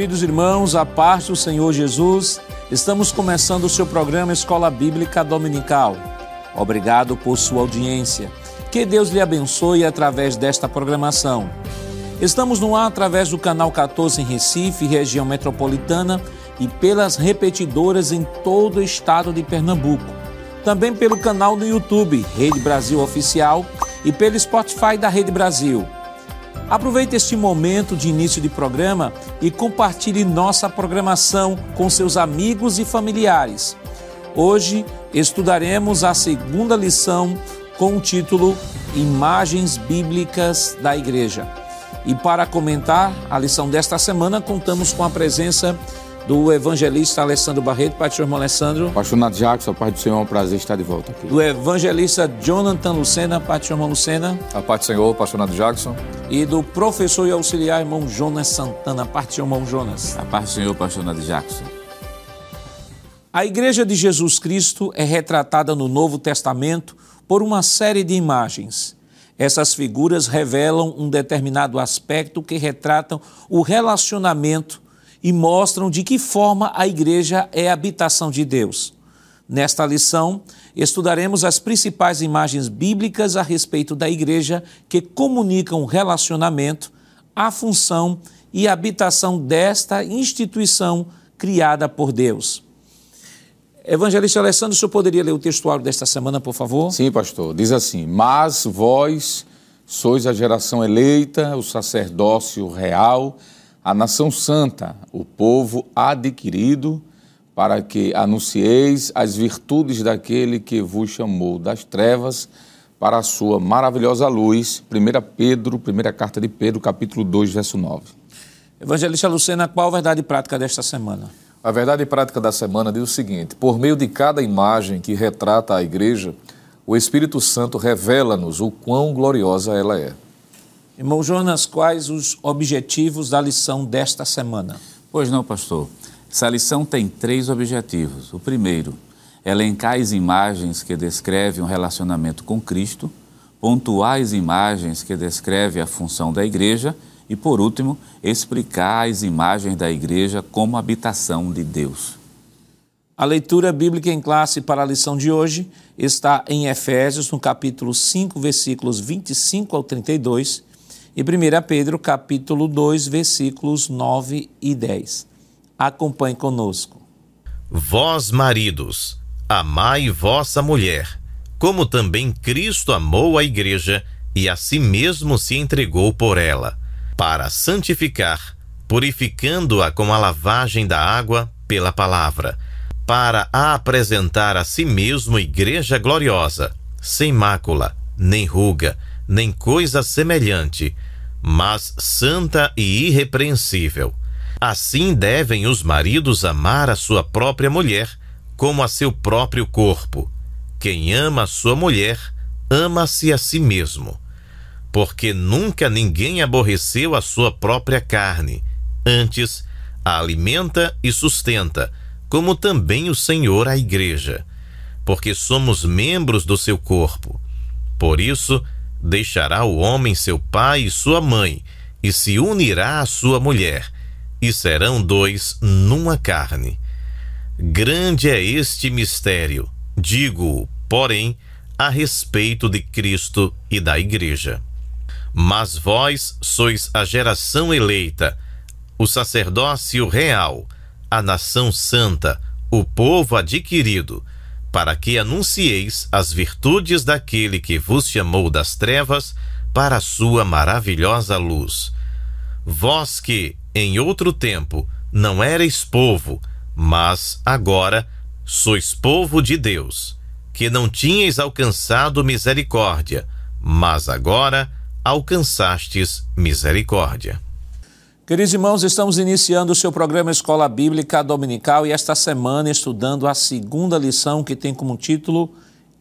Queridos irmãos, a paz do Senhor Jesus, estamos começando o seu programa Escola Bíblica Dominical. Obrigado por sua audiência. Que Deus lhe abençoe através desta programação. Estamos no ar através do canal 14 em Recife, região metropolitana, e pelas repetidoras em todo o estado de Pernambuco. Também pelo canal no YouTube, Rede Brasil Oficial, e pelo Spotify da Rede Brasil. Aproveite este momento de início de programa e compartilhe nossa programação com seus amigos e familiares. Hoje estudaremos a segunda lição com o título Imagens Bíblicas da Igreja. E para comentar a lição desta semana, contamos com a presença do evangelista Alessandro Barreto. Pai do Senhor, irmão Alessandro. Apaixonado Jackson, a paz do Senhor, é um prazer estar de volta aqui. Do evangelista Jonathan Lucena. Senhor, irmão Lucena. A paz do Senhor, apaixonado Jackson. E do professor e auxiliar, irmão Jonas Santana. A paz do Senhor, irmão Jonas. A paz do Senhor, apaixonado Jackson. A Igreja de Jesus Cristo é retratada no Novo Testamento por uma série de imagens. Essas figuras revelam um determinado aspecto que retratam o relacionamento e mostram de que forma a igreja é a habitação de Deus. Nesta lição, estudaremos as principais imagens bíblicas a respeito da igreja que comunicam o relacionamento, a função e a habitação desta instituição criada por Deus. Evangelista Alessandro, o senhor poderia ler o textuário desta semana, por favor? Sim, pastor. Diz assim: Mas vós sois a geração eleita, o sacerdócio real a nação santa, o povo adquirido, para que anuncieis as virtudes daquele que vos chamou das trevas para a sua maravilhosa luz. 1 Pedro, primeira carta de Pedro, capítulo 2, verso 9. Evangelista Lucena, qual a verdade prática desta semana? A verdade prática da semana diz o seguinte: por meio de cada imagem que retrata a igreja, o Espírito Santo revela-nos o quão gloriosa ela é. Irmão Jonas, quais os objetivos da lição desta semana? Pois não, pastor. Essa lição tem três objetivos. O primeiro, elencar as imagens que descrevem um relacionamento com Cristo, pontuar as imagens que descrevem a função da igreja e, por último, explicar as imagens da igreja como habitação de Deus. A leitura bíblica em classe para a lição de hoje está em Efésios, no capítulo 5, versículos 25 ao 32 e 1 Pedro capítulo 2, versículos 9 e 10. Acompanhe conosco. Vós, maridos, amai vossa mulher, como também Cristo amou a igreja e a si mesmo se entregou por ela, para santificar, purificando-a com a lavagem da água pela palavra, para a apresentar a si mesmo igreja gloriosa, sem mácula, nem ruga, nem coisa semelhante, mas santa e irrepreensível. Assim devem os maridos amar a sua própria mulher como a seu próprio corpo. Quem ama a sua mulher, ama-se a si mesmo. Porque nunca ninguém aborreceu a sua própria carne, antes a alimenta e sustenta, como também o Senhor a igreja, porque somos membros do seu corpo. Por isso, Deixará o homem seu pai e sua mãe, e se unirá à sua mulher, e serão dois numa carne. Grande é este mistério, digo, porém, a respeito de Cristo e da Igreja. Mas vós sois a geração eleita, o sacerdócio real, a nação santa, o povo adquirido, para que anuncieis as virtudes daquele que vos chamou das trevas para a sua maravilhosa luz. Vós que, em outro tempo, não erais povo, mas agora sois povo de Deus, que não tinhais alcançado misericórdia, mas agora alcançastes misericórdia. Queridos irmãos, estamos iniciando o seu programa Escola Bíblica Dominical e esta semana estudando a segunda lição que tem como título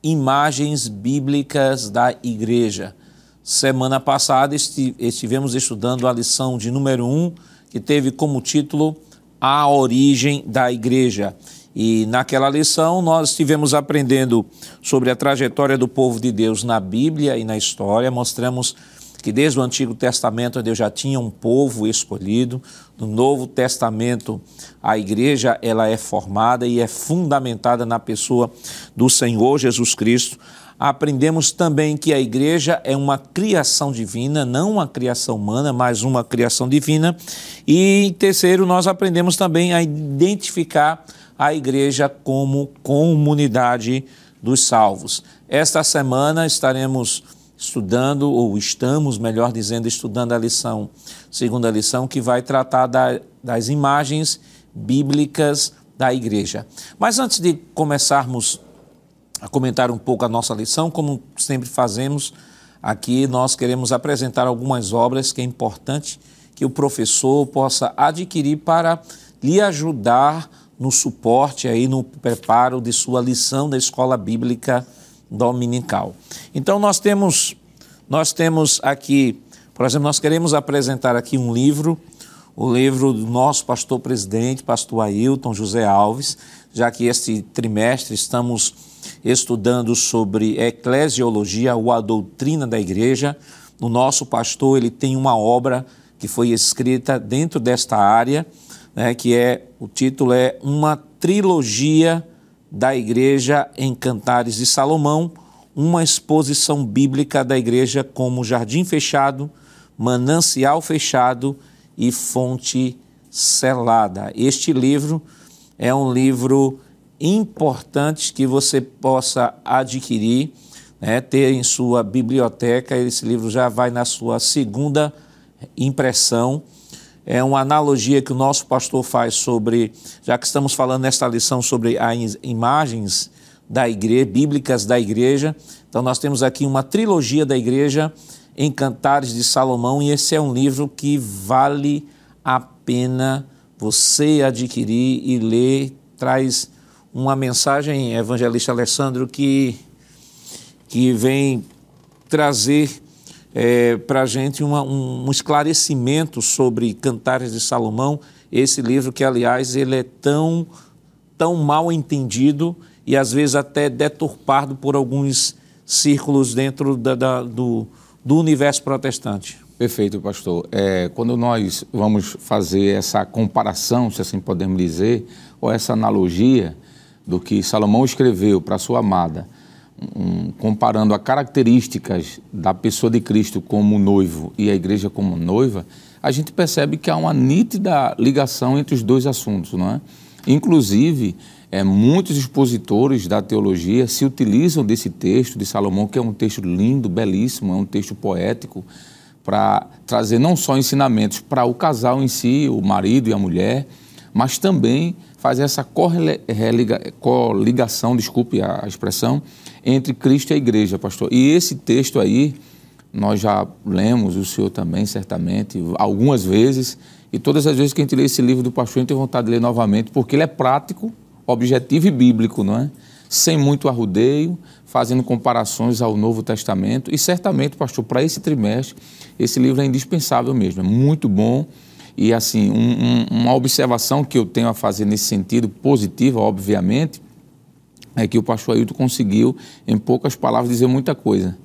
Imagens Bíblicas da Igreja. Semana passada estivemos estudando a lição de número 1, um, que teve como título A Origem da Igreja. E naquela lição nós estivemos aprendendo sobre a trajetória do povo de Deus na Bíblia e na história, mostramos que desde o Antigo Testamento Deus já tinha um povo escolhido. No Novo Testamento a igreja ela é formada e é fundamentada na pessoa do Senhor Jesus Cristo. Aprendemos também que a igreja é uma criação divina, não uma criação humana, mas uma criação divina. E terceiro, nós aprendemos também a identificar a igreja como comunidade dos salvos. Esta semana estaremos estudando, ou estamos, melhor dizendo, estudando a lição, segunda lição, que vai tratar da, das imagens bíblicas da igreja. Mas antes de começarmos a comentar um pouco a nossa lição, como sempre fazemos aqui, nós queremos apresentar algumas obras que é importante que o professor possa adquirir para lhe ajudar no suporte aí no preparo de sua lição da escola bíblica dominical. Então nós temos nós temos aqui, por exemplo, nós queremos apresentar aqui um livro, o livro do nosso pastor presidente, pastor Ailton José Alves, já que este trimestre estamos estudando sobre eclesiologia ou a doutrina da igreja. O nosso pastor, ele tem uma obra que foi escrita dentro desta área, né, que é o título é Uma trilogia da Igreja em Cantares de Salomão, uma exposição bíblica da igreja como jardim fechado, manancial fechado e fonte selada. Este livro é um livro importante que você possa adquirir, né, ter em sua biblioteca. Esse livro já vai na sua segunda impressão é uma analogia que o nosso pastor faz sobre, já que estamos falando nesta lição sobre as imagens da igreja, bíblicas da igreja. Então nós temos aqui uma trilogia da igreja em Cantares de Salomão e esse é um livro que vale a pena você adquirir e ler. Traz uma mensagem, evangelista Alessandro, que, que vem trazer é, para a gente uma, um, um, esclarecimento sobre Cantares de Salomão, esse livro que, aliás, ele é tão, tão mal entendido e às vezes até deturpado por alguns círculos dentro da, da, do, do universo protestante. Perfeito, pastor. É, quando nós vamos fazer essa comparação, se assim podemos dizer, ou essa analogia do que Salomão escreveu para sua amada, um, comparando as características da pessoa de Cristo como noivo e a igreja como noiva, a gente percebe que há uma nítida ligação entre os dois assuntos, não é? Inclusive, é, muitos expositores da teologia se utilizam desse texto de Salomão, que é um texto lindo, belíssimo, é um texto poético, para trazer não só ensinamentos para o casal em si, o marido e a mulher, mas também fazer essa coligação, desculpe a expressão, entre Cristo e a igreja, pastor. E esse texto aí, nós já lemos, o senhor também, certamente, algumas vezes, e todas as vezes que a gente lê esse livro do pastor, a gente tem vontade de ler novamente, porque ele é prático, objetivo e bíblico, não é? Sem muito arrudeio, fazendo comparações ao Novo Testamento. E certamente, pastor, para esse trimestre, esse livro é indispensável mesmo, é muito bom. E assim, um, um, uma observação que eu tenho a fazer nesse sentido, positiva, obviamente, é que o pastor Ailton conseguiu, em poucas palavras, dizer muita coisa.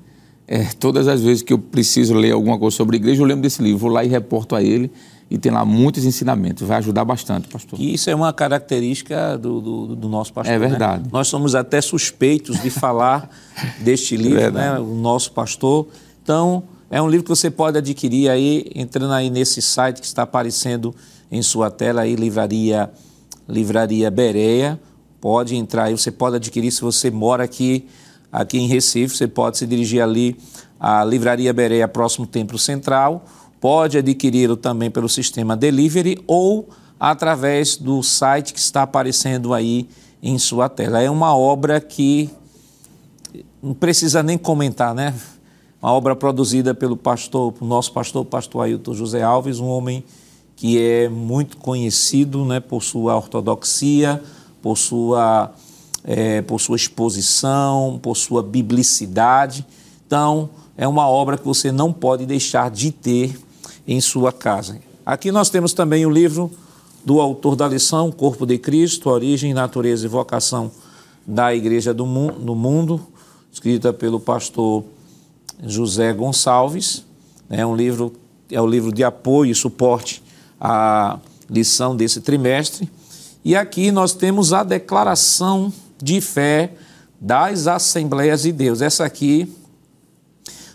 É, todas as vezes que eu preciso ler alguma coisa sobre a igreja, eu lembro desse livro, vou lá e reporto a ele e tem lá muitos ensinamentos. Vai ajudar bastante, pastor. E isso é uma característica do, do, do nosso pastor. É né? verdade. Né? Nós somos até suspeitos de falar deste livro, é né? O nosso pastor. Então, é um livro que você pode adquirir aí, entrando aí nesse site que está aparecendo em sua tela aí, Livraria, Livraria Bereia pode entrar aí, você pode adquirir se você mora aqui, aqui em Recife, você pode se dirigir ali à Livraria Bereia, próximo Templo Central, pode adquiri-lo também pelo sistema Delivery ou através do site que está aparecendo aí em sua tela. É uma obra que não precisa nem comentar, né? Uma obra produzida pelo pastor, nosso pastor, pastor Ailton José Alves, um homem que é muito conhecido né, por sua ortodoxia, por sua, é, por sua exposição, por sua biblicidade. Então, é uma obra que você não pode deixar de ter em sua casa. Aqui nós temos também o livro do autor da lição, Corpo de Cristo, Origem, Natureza e Vocação da Igreja do Mundo, escrita pelo pastor José Gonçalves. É um livro, é o livro de apoio e suporte à lição desse trimestre. E aqui nós temos a declaração de fé das Assembleias de Deus. Essa aqui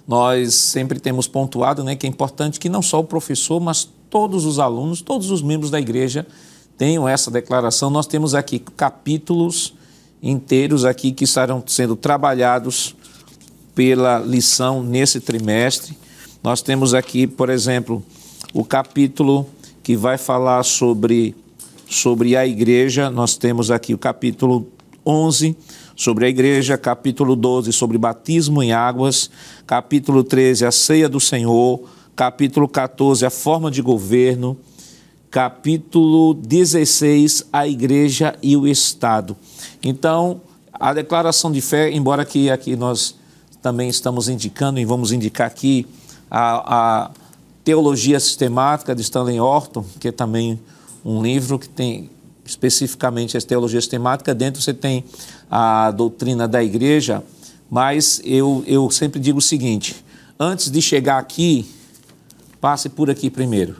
nós sempre temos pontuado né, que é importante que não só o professor, mas todos os alunos, todos os membros da igreja tenham essa declaração. Nós temos aqui capítulos inteiros aqui que estarão sendo trabalhados pela lição nesse trimestre. Nós temos aqui, por exemplo, o capítulo que vai falar sobre, sobre a igreja. Nós temos aqui o capítulo 11 sobre a igreja, capítulo 12 sobre batismo em águas, capítulo 13 a ceia do Senhor, capítulo 14 a forma de governo, capítulo 16 a igreja e o Estado. Então, a declaração de fé, embora que aqui nós também estamos indicando e vamos indicar aqui a, a Teologia Sistemática de Stanley Orton, que é também um livro que tem especificamente a teologia sistemática, dentro você tem a doutrina da igreja, mas eu, eu sempre digo o seguinte: antes de chegar aqui, passe por aqui primeiro.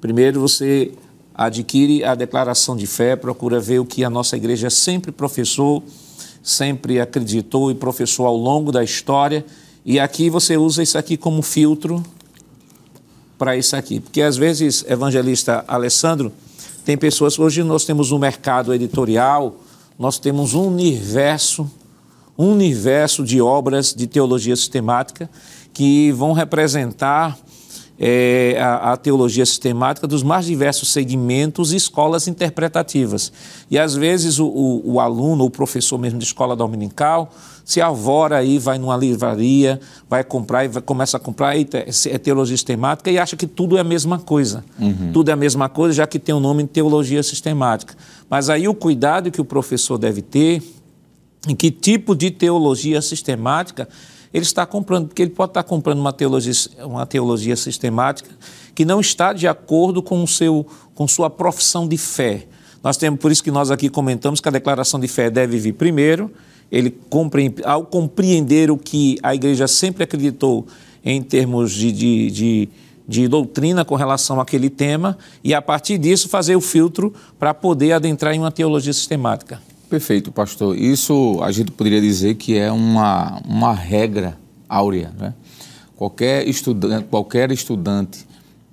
Primeiro você adquire a declaração de fé, procura ver o que a nossa igreja sempre professou, sempre acreditou e professou ao longo da história, e aqui você usa isso aqui como filtro para isso aqui. Porque às vezes, evangelista Alessandro, tem pessoas, hoje nós temos um mercado editorial, nós temos um universo, um universo de obras de teologia sistemática que vão representar é, a, a, teologia sistemática dos mais diversos segmentos e escolas interpretativas. E às vezes o, o, o aluno, o professor mesmo de escola dominical, se avora aí, vai numa livraria, vai comprar e vai, começa a comprar, e é teologia sistemática e acha que tudo é a mesma coisa. Uhum. Tudo é a mesma coisa, já que tem o nome de teologia sistemática. Mas aí o cuidado que o professor deve ter em que tipo de teologia sistemática ele está comprando, porque ele pode estar comprando uma teologia, uma teologia sistemática que não está de acordo com, o seu, com sua profissão de fé. Nós temos, por isso que nós aqui comentamos que a declaração de fé deve vir primeiro, ele ao compreender o que a igreja sempre acreditou em termos de, de, de, de doutrina com relação àquele tema, e a partir disso fazer o filtro para poder adentrar em uma teologia sistemática. Perfeito, pastor. Isso a gente poderia dizer que é uma, uma regra áurea. Né? Qualquer, estudante, qualquer estudante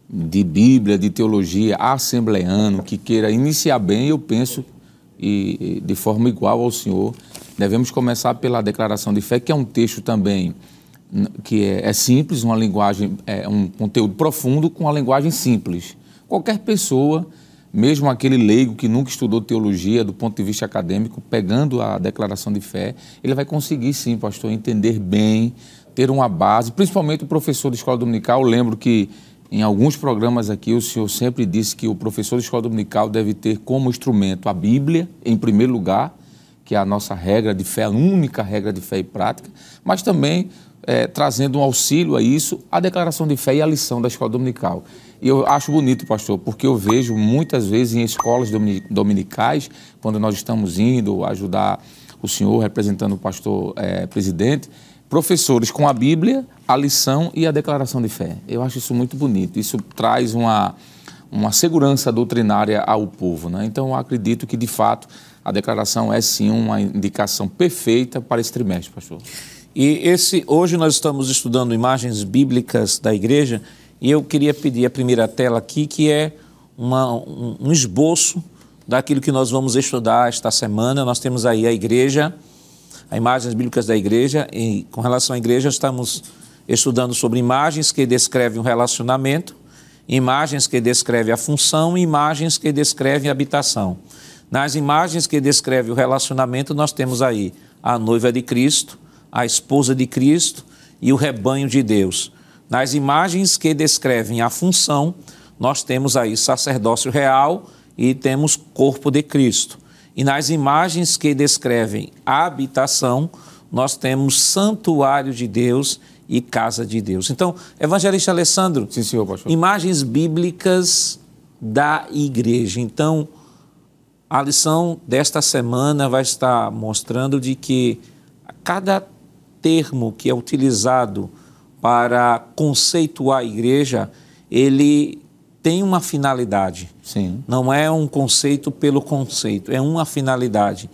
de Bíblia, de teologia, assembleano, que queira iniciar bem, eu penso, e, de forma igual ao senhor, devemos começar pela declaração de fé, que é um texto também que é, é simples, uma linguagem, é um conteúdo profundo com uma linguagem simples. Qualquer pessoa mesmo aquele leigo que nunca estudou teologia do ponto de vista acadêmico, pegando a declaração de fé, ele vai conseguir sim, pastor, entender bem, ter uma base, principalmente o professor de escola dominical. Lembro que em alguns programas aqui o senhor sempre disse que o professor de escola dominical deve ter como instrumento a Bíblia, em primeiro lugar, que é a nossa regra de fé, a única regra de fé e prática, mas também é, trazendo um auxílio a isso, a declaração de fé e a lição da escola dominical. E eu acho bonito, pastor, porque eu vejo muitas vezes em escolas dominicais, quando nós estamos indo ajudar o senhor, representando o pastor é, presidente, professores com a Bíblia, a lição e a declaração de fé. Eu acho isso muito bonito. Isso traz uma, uma segurança doutrinária ao povo. Né? Então, eu acredito que, de fato, a declaração é sim uma indicação perfeita para esse trimestre, pastor. E esse, hoje nós estamos estudando imagens bíblicas da igreja e eu queria pedir a primeira tela aqui, que é uma, um, um esboço daquilo que nós vamos estudar esta semana. Nós temos aí a igreja, as imagens bíblicas da igreja, e com relação à igreja, estamos estudando sobre imagens que descrevem um relacionamento, imagens que descrevem a função e imagens que descrevem a habitação. Nas imagens que descrevem o relacionamento, nós temos aí a noiva de Cristo, a esposa de Cristo e o rebanho de Deus. Nas imagens que descrevem a função, nós temos aí sacerdócio real e temos corpo de Cristo. E nas imagens que descrevem a habitação, nós temos santuário de Deus e casa de Deus. Então, evangelista Alessandro, Sim, senhor, imagens bíblicas da igreja. Então, a lição desta semana vai estar mostrando de que cada termo que é utilizado para conceituar a igreja, ele tem uma finalidade. Sim. Não é um conceito pelo conceito, é uma finalidade.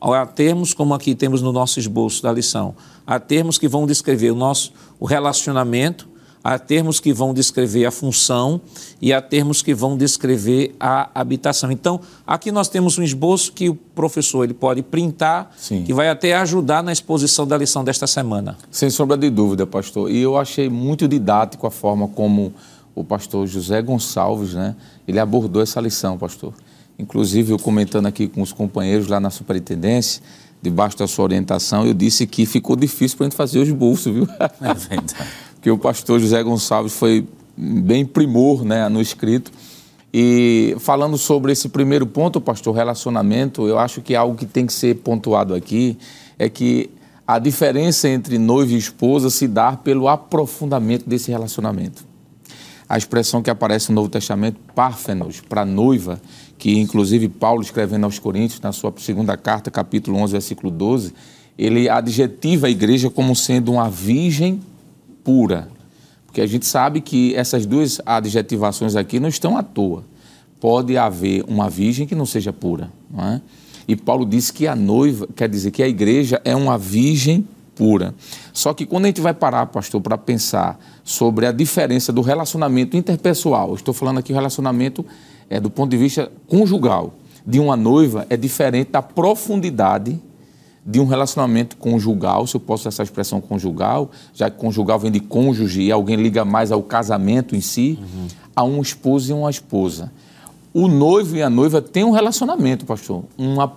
Há termos, como aqui temos no nosso esboço da lição, há termos que vão descrever o nosso o relacionamento, há termos que vão descrever a função e há termos que vão descrever a habitação. Então, aqui nós temos um esboço que o professor ele pode printar, Sim. que vai até ajudar na exposição da lição desta semana. Sem sombra de dúvida, pastor. E eu achei muito didático a forma como o pastor José Gonçalves, né, ele abordou essa lição, pastor. Inclusive, eu comentando aqui com os companheiros lá na superintendência, debaixo da sua orientação, eu disse que ficou difícil para a gente fazer os bolsos, viu? É verdade. Porque o pastor José Gonçalves foi bem primor né, no escrito. E falando sobre esse primeiro ponto, pastor, relacionamento, eu acho que algo que tem que ser pontuado aqui é que a diferença entre noivo e esposa se dá pelo aprofundamento desse relacionamento. A expressão que aparece no Novo Testamento, párfenos, para noiva, que inclusive Paulo escrevendo aos Coríntios, na sua segunda carta, capítulo 11, versículo 12, ele adjetiva a igreja como sendo uma virgem pura. Porque a gente sabe que essas duas adjetivações aqui não estão à toa. Pode haver uma virgem que não seja pura. Não é? E Paulo diz que a noiva, quer dizer que a igreja é uma virgem pura. Só que quando a gente vai parar, pastor, para pensar sobre a diferença do relacionamento interpessoal, estou falando aqui o relacionamento é, do ponto de vista conjugal, de uma noiva é diferente da profundidade de um relacionamento conjugal, se eu posso usar essa expressão conjugal, já que conjugal vem de cônjuge e alguém liga mais ao casamento em si, uhum. a um esposo e uma esposa. O noivo e a noiva têm um relacionamento, pastor,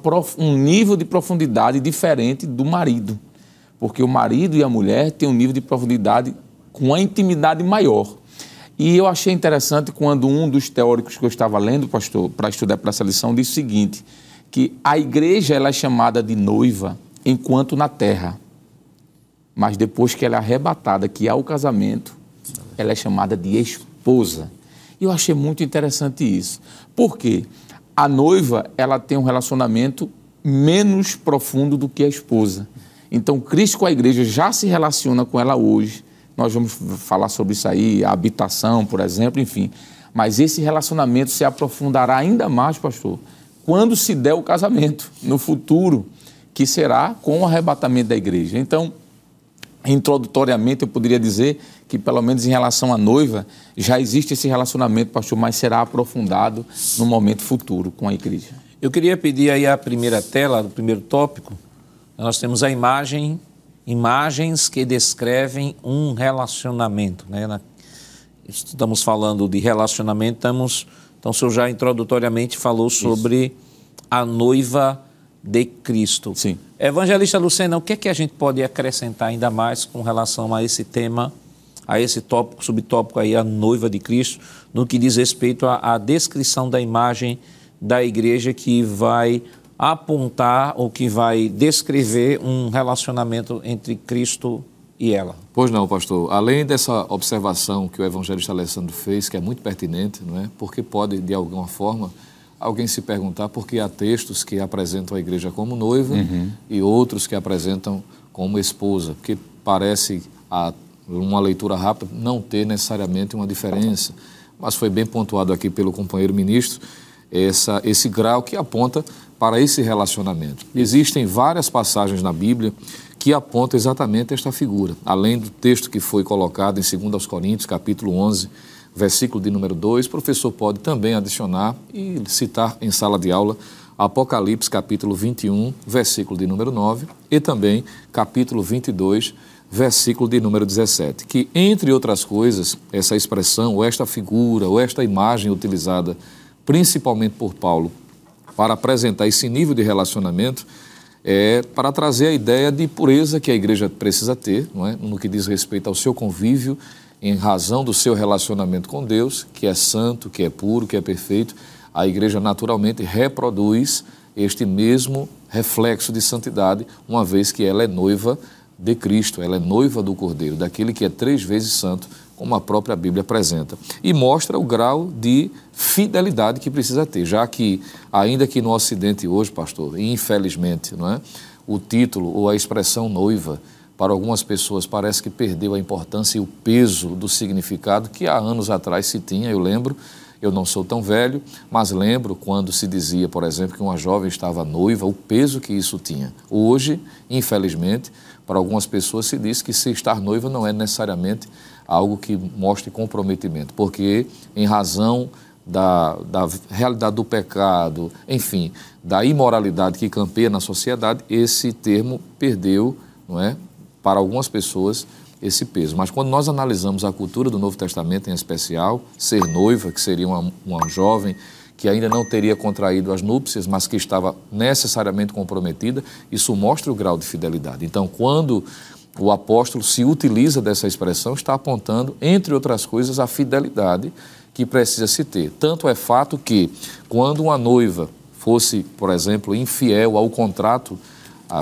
prof... um nível de profundidade diferente do marido. Porque o marido e a mulher têm um nível de profundidade com uma intimidade maior. E eu achei interessante quando um dos teóricos que eu estava lendo, pastor, para estudar para essa lição, disse o seguinte: que a igreja ela é chamada de noiva enquanto na terra, mas depois que ela é arrebatada, que há o casamento, ela é chamada de esposa. E eu achei muito interessante isso. Por quê? A noiva ela tem um relacionamento menos profundo do que a esposa. Então, Cristo com a igreja já se relaciona com ela hoje. Nós vamos falar sobre isso aí, a habitação, por exemplo, enfim. Mas esse relacionamento se aprofundará ainda mais, pastor, quando se der o casamento, no futuro, que será com o arrebatamento da igreja. Então, introdutoriamente, eu poderia dizer que, pelo menos em relação à noiva, já existe esse relacionamento, pastor, mas será aprofundado no momento futuro com a igreja. Eu queria pedir aí a primeira tela, do primeiro tópico, nós temos a imagem, imagens que descrevem um relacionamento. Né? Estamos falando de relacionamento, estamos, então o senhor já introdutoriamente falou sobre Isso. a noiva de Cristo. Sim. Evangelista Lucena, o que é que a gente pode acrescentar ainda mais com relação a esse tema, a esse tópico, subtópico aí, a noiva de Cristo, no que diz respeito à, à descrição da imagem da igreja que vai apontar ou que vai descrever um relacionamento entre Cristo e ela. Pois não, pastor. Além dessa observação que o evangelista Alessandro fez, que é muito pertinente, não é? Porque pode, de alguma forma, alguém se perguntar por que há textos que apresentam a igreja como noiva uhum. e outros que apresentam como esposa, porque parece, a uma leitura rápida, não ter necessariamente uma diferença. Mas foi bem pontuado aqui pelo companheiro ministro essa, esse grau que aponta para esse relacionamento. Existem várias passagens na Bíblia que apontam exatamente esta figura. Além do texto que foi colocado em 2 Coríntios, capítulo 11, versículo de número 2, o professor pode também adicionar e citar em sala de aula Apocalipse, capítulo 21, versículo de número 9, e também capítulo 22, versículo de número 17, que, entre outras coisas, essa expressão, ou esta figura, ou esta imagem utilizada principalmente por Paulo para apresentar esse nível de relacionamento é para trazer a ideia de pureza que a igreja precisa ter, não é? no que diz respeito ao seu convívio, em razão do seu relacionamento com Deus, que é santo, que é puro, que é perfeito. A igreja naturalmente reproduz este mesmo reflexo de santidade, uma vez que ela é noiva de Cristo, ela é noiva do Cordeiro, daquele que é três vezes santo, como a própria Bíblia apresenta. E mostra o grau de fidelidade que precisa ter, já que, ainda que no Ocidente hoje, pastor, infelizmente, não é? o título ou a expressão noiva para algumas pessoas parece que perdeu a importância e o peso do significado que há anos atrás se tinha, eu lembro. Eu não sou tão velho, mas lembro quando se dizia, por exemplo, que uma jovem estava noiva, o peso que isso tinha. Hoje, infelizmente, para algumas pessoas se diz que se estar noiva não é necessariamente algo que mostre comprometimento, porque em razão da, da realidade do pecado, enfim, da imoralidade que campeia na sociedade, esse termo perdeu, não é, para algumas pessoas esse peso. Mas quando nós analisamos a cultura do Novo Testamento em especial, ser noiva, que seria uma, uma jovem que ainda não teria contraído as núpcias, mas que estava necessariamente comprometida, isso mostra o grau de fidelidade. Então, quando o apóstolo se utiliza dessa expressão, está apontando, entre outras coisas, a fidelidade que precisa se ter. Tanto é fato que, quando uma noiva fosse, por exemplo, infiel ao contrato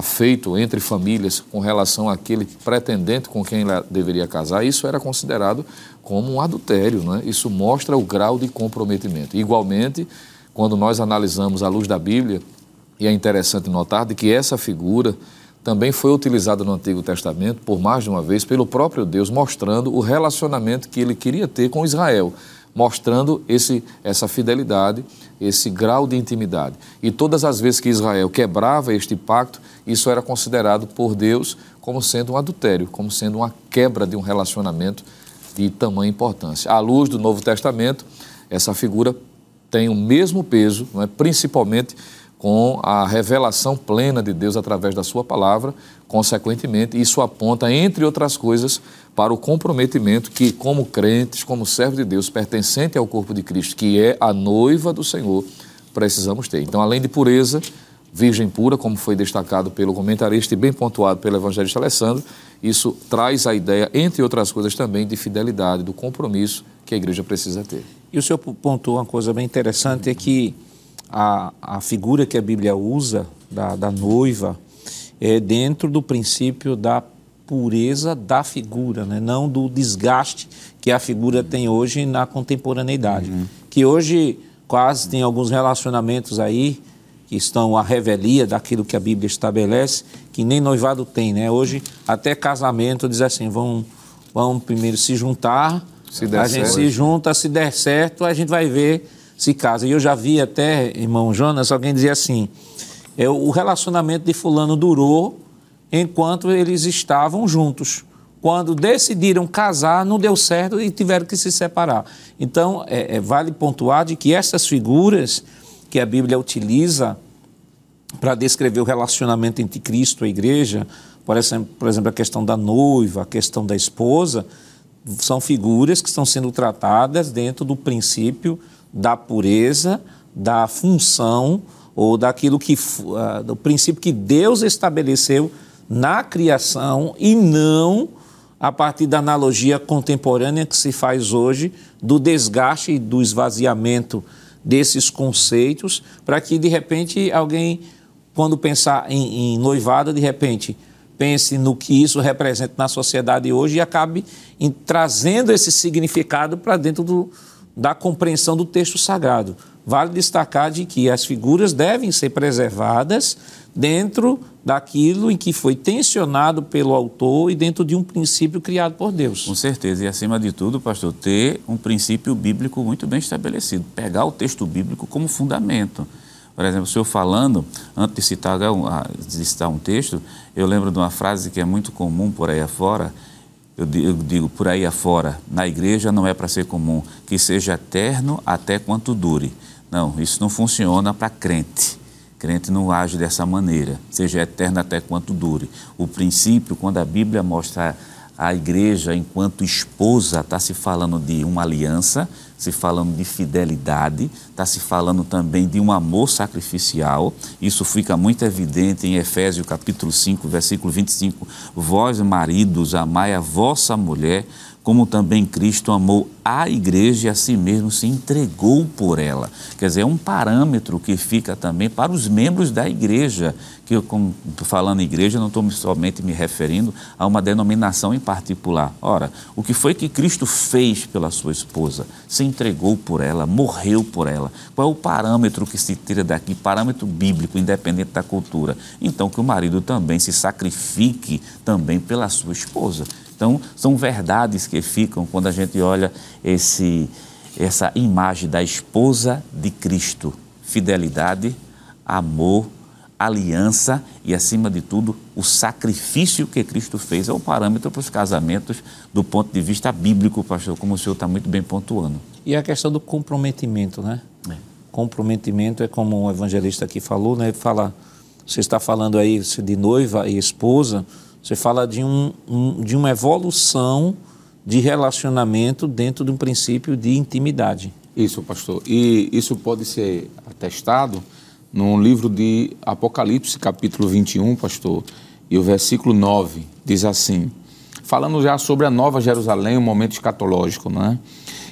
feito entre famílias com relação àquele pretendente com quem ela deveria casar, isso era considerado como um adultério. Né? Isso mostra o grau de comprometimento. Igualmente, quando nós analisamos à luz da Bíblia, e é interessante notar de que essa figura também foi utilizada no Antigo Testamento por mais de uma vez pelo próprio Deus, mostrando o relacionamento que ele queria ter com Israel mostrando esse, essa fidelidade, esse grau de intimidade. E todas as vezes que Israel quebrava este pacto, isso era considerado por Deus como sendo um adultério, como sendo uma quebra de um relacionamento de tamanha importância. À luz do Novo Testamento, essa figura tem o mesmo peso, não é? principalmente com a revelação plena de Deus através da Sua palavra. Consequentemente, isso aponta, entre outras coisas, para o comprometimento que, como crentes, como servos de Deus, pertencente ao corpo de Cristo, que é a noiva do Senhor, precisamos ter. Então, além de pureza, virgem pura, como foi destacado pelo comentarista e bem pontuado pelo evangelista Alessandro, isso traz a ideia, entre outras coisas, também de fidelidade, do compromisso que a igreja precisa ter. E o senhor pontuou uma coisa bem interessante, é que a, a figura que a Bíblia usa da, da noiva é dentro do princípio da pureza da figura, né? não do desgaste que a figura tem hoje na contemporaneidade. Uhum. Que hoje quase tem alguns relacionamentos aí que estão à revelia daquilo que a Bíblia estabelece, que nem noivado tem, né? Hoje até casamento diz assim, vão, vão primeiro se juntar, se a gente se junta, se der certo, a gente vai ver se casa. E eu já vi até, irmão Jonas, alguém dizia assim: é, o relacionamento de Fulano durou enquanto eles estavam juntos. Quando decidiram casar, não deu certo e tiveram que se separar. Então, é, é, vale pontuar de que essas figuras que a Bíblia utiliza para descrever o relacionamento entre Cristo e a igreja, por exemplo, por exemplo, a questão da noiva, a questão da esposa, são figuras que estão sendo tratadas dentro do princípio da pureza, da função ou daquilo que uh, do princípio que Deus estabeleceu na criação e não a partir da analogia contemporânea que se faz hoje do desgaste e do esvaziamento desses conceitos para que de repente alguém quando pensar em, em noivado de repente pense no que isso representa na sociedade hoje e acabe em, trazendo esse significado para dentro do, da compreensão do texto sagrado. Vale destacar de que as figuras devem ser preservadas dentro daquilo em que foi tensionado pelo autor e dentro de um princípio criado por Deus. Com certeza. E acima de tudo, pastor, ter um princípio bíblico muito bem estabelecido. Pegar o texto bíblico como fundamento. Por exemplo, o senhor falando, antes de citar, de citar um texto, eu lembro de uma frase que é muito comum por aí afora, eu digo por aí afora, na igreja não é para ser comum que seja eterno até quanto dure. Não, isso não funciona para crente. Crente não age dessa maneira, seja eterno até quanto dure. O princípio, quando a Bíblia mostra a igreja enquanto esposa, está se falando de uma aliança, se falando de fidelidade, está se falando também de um amor sacrificial. Isso fica muito evidente em Efésios capítulo 5, versículo 25. Vós, maridos, amai a vossa mulher como também Cristo amou a igreja e a si mesmo se entregou por ela. Quer dizer, é um parâmetro que fica também para os membros da igreja, que eu, falando igreja, não estou somente me referindo a uma denominação em particular. Ora, o que foi que Cristo fez pela sua esposa? Se entregou por ela, morreu por ela. Qual é o parâmetro que se tira daqui? Parâmetro bíblico, independente da cultura. Então, que o marido também se sacrifique também pela sua esposa. Então, são verdades que ficam quando a gente olha esse, essa imagem da esposa de Cristo. Fidelidade, amor, aliança e, acima de tudo, o sacrifício que Cristo fez é o parâmetro para os casamentos do ponto de vista bíblico, pastor, como o senhor está muito bem pontuando. E a questão do comprometimento, né? É. Comprometimento é como o evangelista aqui falou, né? Fala, você está falando aí de noiva e esposa, você fala de, um, um, de uma evolução de relacionamento dentro de um princípio de intimidade. Isso, pastor. E isso pode ser atestado no livro de Apocalipse, capítulo 21, pastor, e o versículo 9 diz assim: falando já sobre a nova Jerusalém, um momento escatológico, né?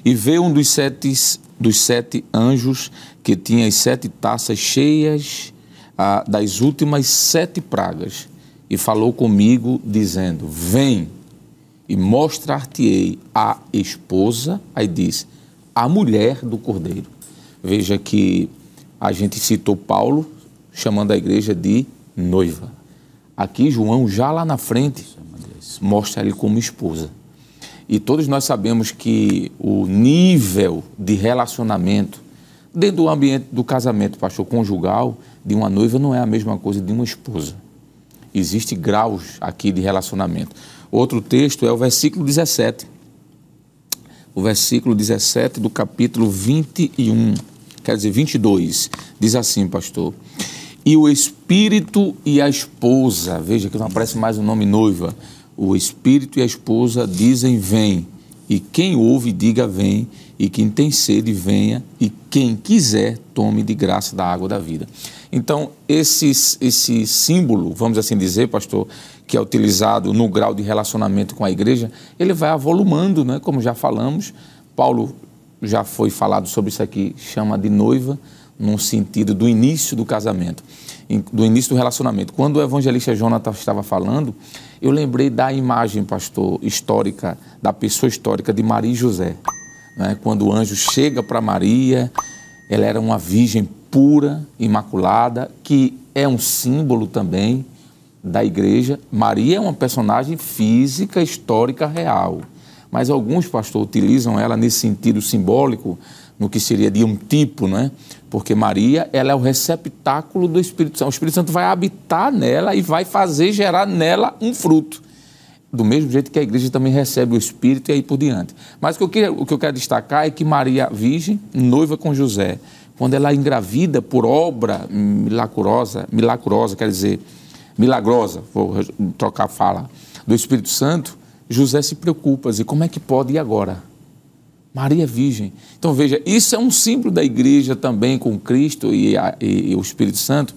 E veio um dos sete, dos sete anjos que tinha as sete taças cheias ah, das últimas sete pragas e falou comigo, dizendo: Vem e mostrar-te-ei a esposa, aí diz, a mulher do cordeiro. Veja que a gente citou Paulo chamando a igreja de noiva. Aqui João, já lá na frente, mostra ele como esposa. E todos nós sabemos que o nível de relacionamento dentro do ambiente do casamento, pastor, conjugal, de uma noiva não é a mesma coisa de uma esposa. Existe graus aqui de relacionamento. Outro texto é o versículo 17. O versículo 17 do capítulo 21, quer dizer, 22. Diz assim, pastor: E o espírito e a esposa, veja que não aparece mais o nome noiva. O espírito e a esposa dizem: Vem. E quem ouve, diga: Vem. E quem tem sede, venha. E quem quiser, tome de graça da água da vida. Então, esse, esse símbolo, vamos assim dizer, pastor, que é utilizado no grau de relacionamento com a igreja, ele vai avolumando, né? como já falamos. Paulo já foi falado sobre isso aqui, chama de noiva, num sentido do início do casamento, do início do relacionamento. Quando o evangelista Jonathan estava falando, eu lembrei da imagem, pastor, histórica, da pessoa histórica de Maria e José. Né? Quando o anjo chega para Maria, ela era uma virgem pura, imaculada, que é um símbolo também da igreja. Maria é uma personagem física, histórica, real. Mas alguns, pastor, utilizam ela nesse sentido simbólico, no que seria de um tipo, né? Porque Maria, ela é o receptáculo do Espírito Santo. O Espírito Santo vai habitar nela e vai fazer gerar nela um fruto. Do mesmo jeito que a igreja também recebe o Espírito e aí por diante. Mas o que eu quero, o que eu quero destacar é que Maria, virgem, noiva com José, quando ela é engravida por obra milagrosa, milagrosa, quer dizer, milagrosa, vou trocar a fala, do Espírito Santo, José se preocupa, diz, como é que pode ir agora? Maria é virgem. Então veja, isso é um símbolo da igreja também com Cristo e, a, e, e o Espírito Santo.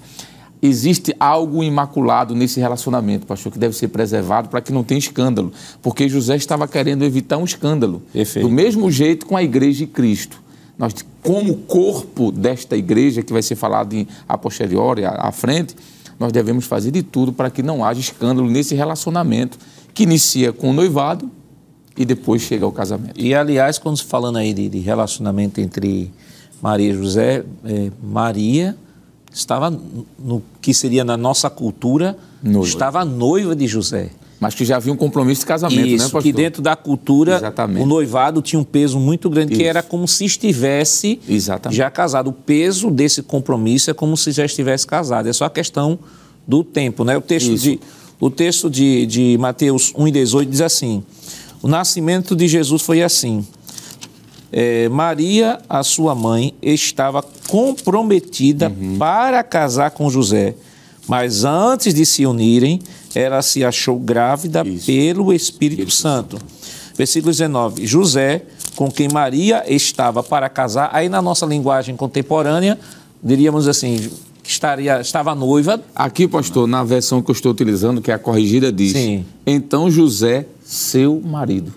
Existe algo imaculado nesse relacionamento, pastor, que deve ser preservado para que não tenha escândalo. Porque José estava querendo evitar um escândalo. Perfeito. Do mesmo jeito com a igreja de Cristo. Nós, como corpo desta igreja, que vai ser falado em, a posteriori, à, à frente, nós devemos fazer de tudo para que não haja escândalo nesse relacionamento que inicia com o noivado e depois chega ao casamento. E, aliás, quando se falando aí de, de relacionamento entre Maria e José, é, Maria estava no que seria na nossa cultura, noiva. estava noiva de José mas que já havia um compromisso de casamento, Isso, né, pastor? que dentro da cultura Exatamente. o noivado tinha um peso muito grande, Isso. que era como se estivesse Exatamente. já casado. O peso desse compromisso é como se já estivesse casado. É só a questão do tempo, né? O texto, de, o texto de, de Mateus 1,18 diz assim: O nascimento de Jesus foi assim. É, Maria, a sua mãe, estava comprometida uhum. para casar com José, mas antes de se unirem, ela se achou grávida Isso. pelo Espírito, Espírito Santo. Santo. Versículo 19: José, com quem Maria estava para casar, aí na nossa linguagem contemporânea, diríamos assim, que estaria, estava noiva. Aqui, pastor, na versão que eu estou utilizando, que é a corrigida, diz: Sim. Então José, seu marido.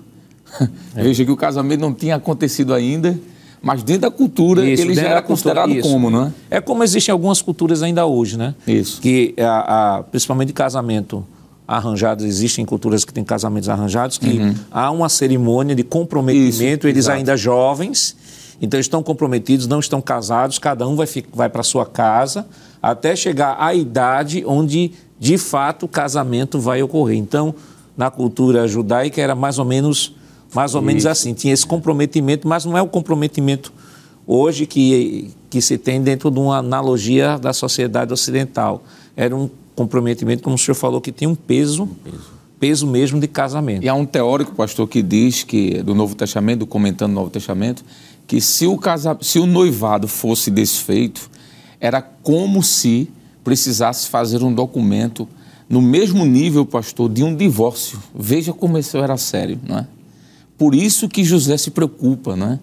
É. Veja que o casamento não tinha acontecido ainda, mas dentro da cultura isso, ele já era considerado cultura, como, não é? É como existem algumas culturas ainda hoje, né? Isso. Que, a, a, principalmente de casamento arranjados, existem culturas que têm casamentos arranjados, que uhum. há uma cerimônia de comprometimento, isso, eles exato. ainda jovens, então estão comprometidos, não estão casados, cada um vai, vai para sua casa, até chegar à idade onde, de fato, o casamento vai ocorrer. Então, na cultura judaica era mais ou menos mais ou Isso. menos assim. Tinha esse comprometimento, mas não é o comprometimento hoje que, que se tem dentro de uma analogia da sociedade ocidental. Era um comprometimento, como o senhor falou, que tem um peso, um peso, peso mesmo de casamento. E há um teórico, pastor, que diz que, do Novo Testamento, comentando o Novo Testamento, que se o, casa, se o noivado fosse desfeito, era como se precisasse fazer um documento no mesmo nível, pastor, de um divórcio. Veja como isso era sério, não é? Por isso que José se preocupa, não é?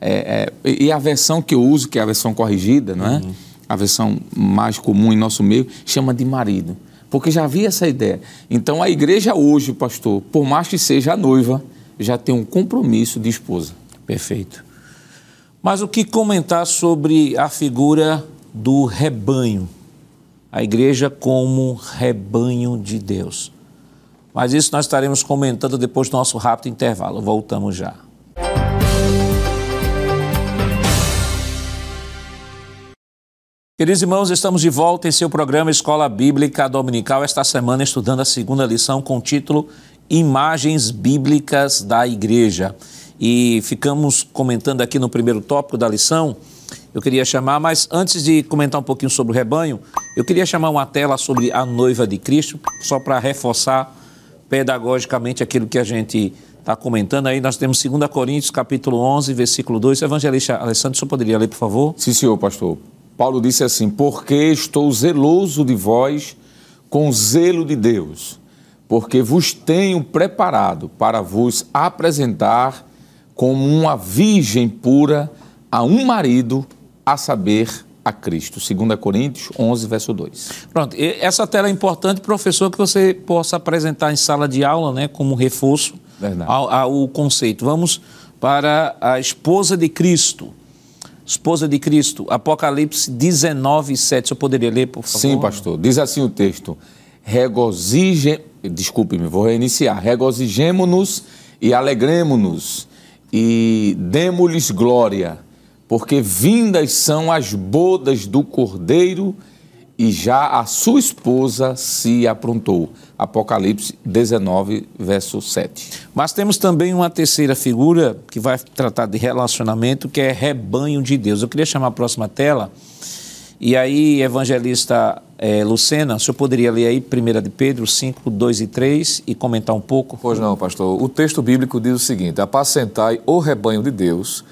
é, é e a versão que eu uso, que é a versão corrigida, não é? Uhum. A versão mais comum em nosso meio, chama de marido. Porque já havia essa ideia. Então a igreja hoje, pastor, por mais que seja a noiva, já tem um compromisso de esposa. Perfeito. Mas o que comentar sobre a figura do rebanho? A igreja como rebanho de Deus. Mas isso nós estaremos comentando depois do nosso rápido intervalo. Voltamos já. Queridos irmãos, estamos de volta em seu programa Escola Bíblica Dominical, esta semana estudando a segunda lição com o título Imagens Bíblicas da Igreja. E ficamos comentando aqui no primeiro tópico da lição, eu queria chamar, mas antes de comentar um pouquinho sobre o rebanho, eu queria chamar uma tela sobre a noiva de Cristo, só para reforçar pedagogicamente aquilo que a gente está comentando aí. Nós temos 2 Coríntios, capítulo 11, versículo 2. Evangelista Alessandro, você poderia ler, por favor? Sim, senhor, pastor. Paulo disse assim: Porque estou zeloso de vós com zelo de Deus, porque vos tenho preparado para vos apresentar como uma virgem pura a um marido, a saber, a Cristo. 2 Coríntios 11, verso 2. Pronto, essa tela é importante, professor, que você possa apresentar em sala de aula, né, como reforço ao, ao conceito. Vamos para a esposa de Cristo. Esposa de Cristo, Apocalipse 19, 7. Eu poderia ler, por favor? Sim, pastor. Diz assim o texto: Regozije... Desculpe-me, vou reiniciar. Regozijemo-nos e alegremo-nos e demo-lhes glória porque vindas são as bodas do cordeiro e já a sua esposa se aprontou. Apocalipse 19, verso 7. Mas temos também uma terceira figura que vai tratar de relacionamento, que é rebanho de Deus. Eu queria chamar a próxima tela. E aí, evangelista é, Lucena, o senhor poderia ler aí 1 de Pedro 5, 2 e 3 e comentar um pouco? Pois não, pastor. O texto bíblico diz o seguinte: Apacentai o rebanho de Deus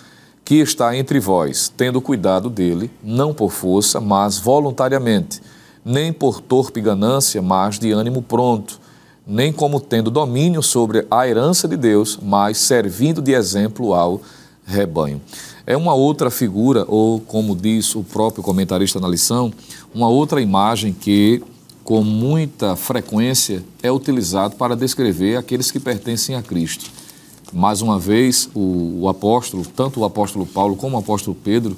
que está entre vós, tendo cuidado dele, não por força, mas voluntariamente, nem por torpe ganância, mas de ânimo pronto, nem como tendo domínio sobre a herança de Deus, mas servindo de exemplo ao rebanho. É uma outra figura, ou como diz o próprio comentarista na lição, uma outra imagem que com muita frequência é utilizado para descrever aqueles que pertencem a Cristo mais uma vez, o, o, apóstolo, tanto o apóstolo Paulo como o apóstolo Pedro,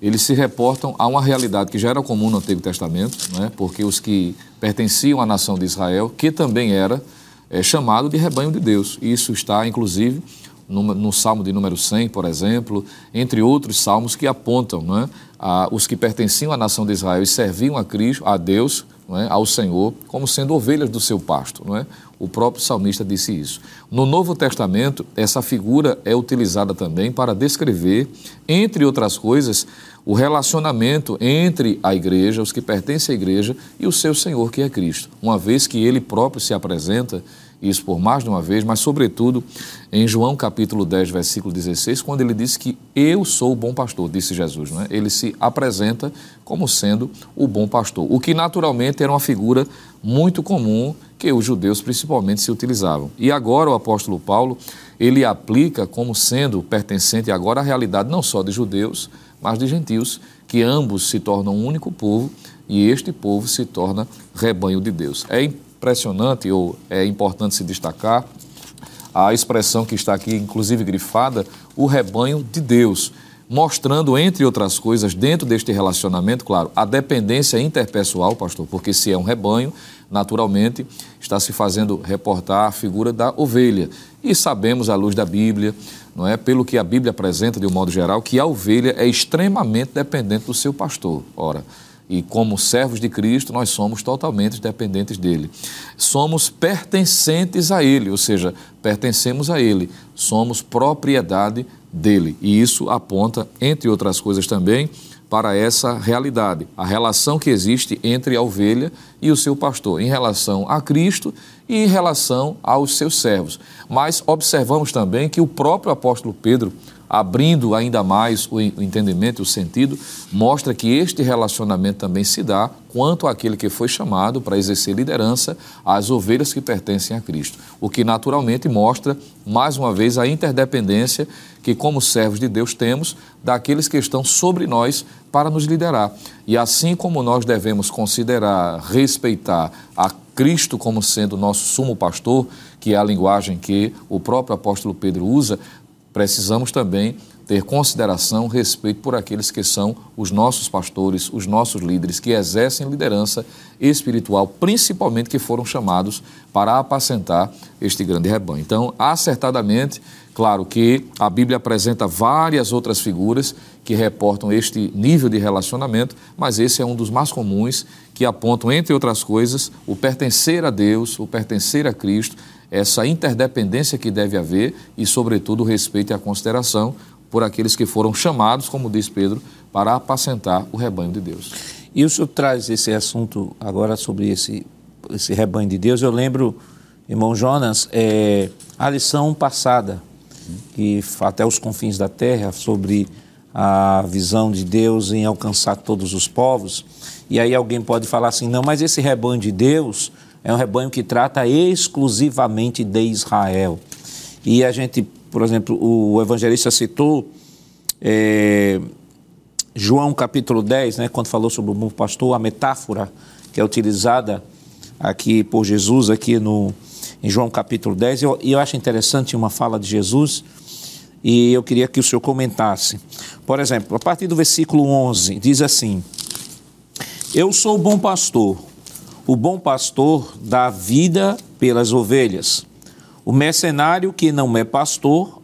eles se reportam a uma realidade que já era comum no Antigo Testamento, né? porque os que pertenciam à nação de Israel, que também era é, chamado de rebanho de Deus. Isso está, inclusive, no, no, Salmo de número 100, por exemplo, entre outros salmos que apontam né, a, os que pertenciam à nação de Israel e serviam a Cristo, a Deus, é, ao Senhor, como sendo ovelhas do seu pasto. Não é? O próprio salmista disse isso. No Novo Testamento, essa figura é utilizada também para descrever, entre outras coisas, o relacionamento entre a igreja, os que pertencem à igreja, e o seu Senhor, que é Cristo. Uma vez que ele próprio se apresenta isso por mais de uma vez, mas sobretudo em João capítulo 10, versículo 16, quando ele diz que eu sou o bom pastor, disse Jesus, não é? Ele se apresenta como sendo o bom pastor, o que naturalmente era uma figura muito comum que os judeus principalmente se utilizavam. E agora o apóstolo Paulo, ele aplica como sendo pertencente agora à realidade não só de judeus, mas de gentios, que ambos se tornam um único povo e este povo se torna rebanho de Deus. É impressionante ou é importante se destacar a expressão que está aqui, inclusive grifada, o rebanho de Deus mostrando, entre outras coisas, dentro deste relacionamento, claro, a dependência interpessoal, pastor, porque se é um rebanho, naturalmente está se fazendo reportar a figura da ovelha. E sabemos, à luz da Bíblia, não é, pelo que a Bíblia apresenta de um modo geral, que a ovelha é extremamente dependente do seu pastor. Ora, e como servos de Cristo, nós somos totalmente dependentes dele. Somos pertencentes a ele, ou seja, pertencemos a ele, somos propriedade dele. E isso aponta, entre outras coisas também, para essa realidade, a relação que existe entre a ovelha e o seu pastor, em relação a Cristo e em relação aos seus servos. Mas observamos também que o próprio apóstolo Pedro abrindo ainda mais o entendimento e o sentido, mostra que este relacionamento também se dá quanto àquele que foi chamado para exercer liderança às ovelhas que pertencem a Cristo. O que naturalmente mostra, mais uma vez, a interdependência que, como servos de Deus, temos daqueles que estão sobre nós para nos liderar. E assim como nós devemos considerar, respeitar a Cristo como sendo nosso sumo pastor, que é a linguagem que o próprio apóstolo Pedro usa, precisamos também ter consideração, respeito por aqueles que são os nossos pastores, os nossos líderes, que exercem liderança espiritual, principalmente que foram chamados para apacentar este grande rebanho. Então, acertadamente, claro que a Bíblia apresenta várias outras figuras que reportam este nível de relacionamento, mas esse é um dos mais comuns que apontam, entre outras coisas, o pertencer a Deus, o pertencer a Cristo essa interdependência que deve haver e, sobretudo, o respeito e a consideração por aqueles que foram chamados, como diz Pedro, para apacentar o rebanho de Deus. E o senhor traz esse assunto agora sobre esse, esse rebanho de Deus. Eu lembro, irmão Jonas, é, a lição passada, que até os confins da terra, sobre a visão de Deus em alcançar todos os povos. E aí alguém pode falar assim: não, mas esse rebanho de Deus é um rebanho que trata exclusivamente de Israel. E a gente, por exemplo, o evangelista citou é, João capítulo 10, né, quando falou sobre o bom pastor, a metáfora que é utilizada aqui por Jesus, aqui no, em João capítulo 10. E eu, eu acho interessante uma fala de Jesus e eu queria que o senhor comentasse. Por exemplo, a partir do versículo 11, diz assim: Eu sou o bom pastor. O bom pastor dá vida pelas ovelhas. O mercenário que não é pastor,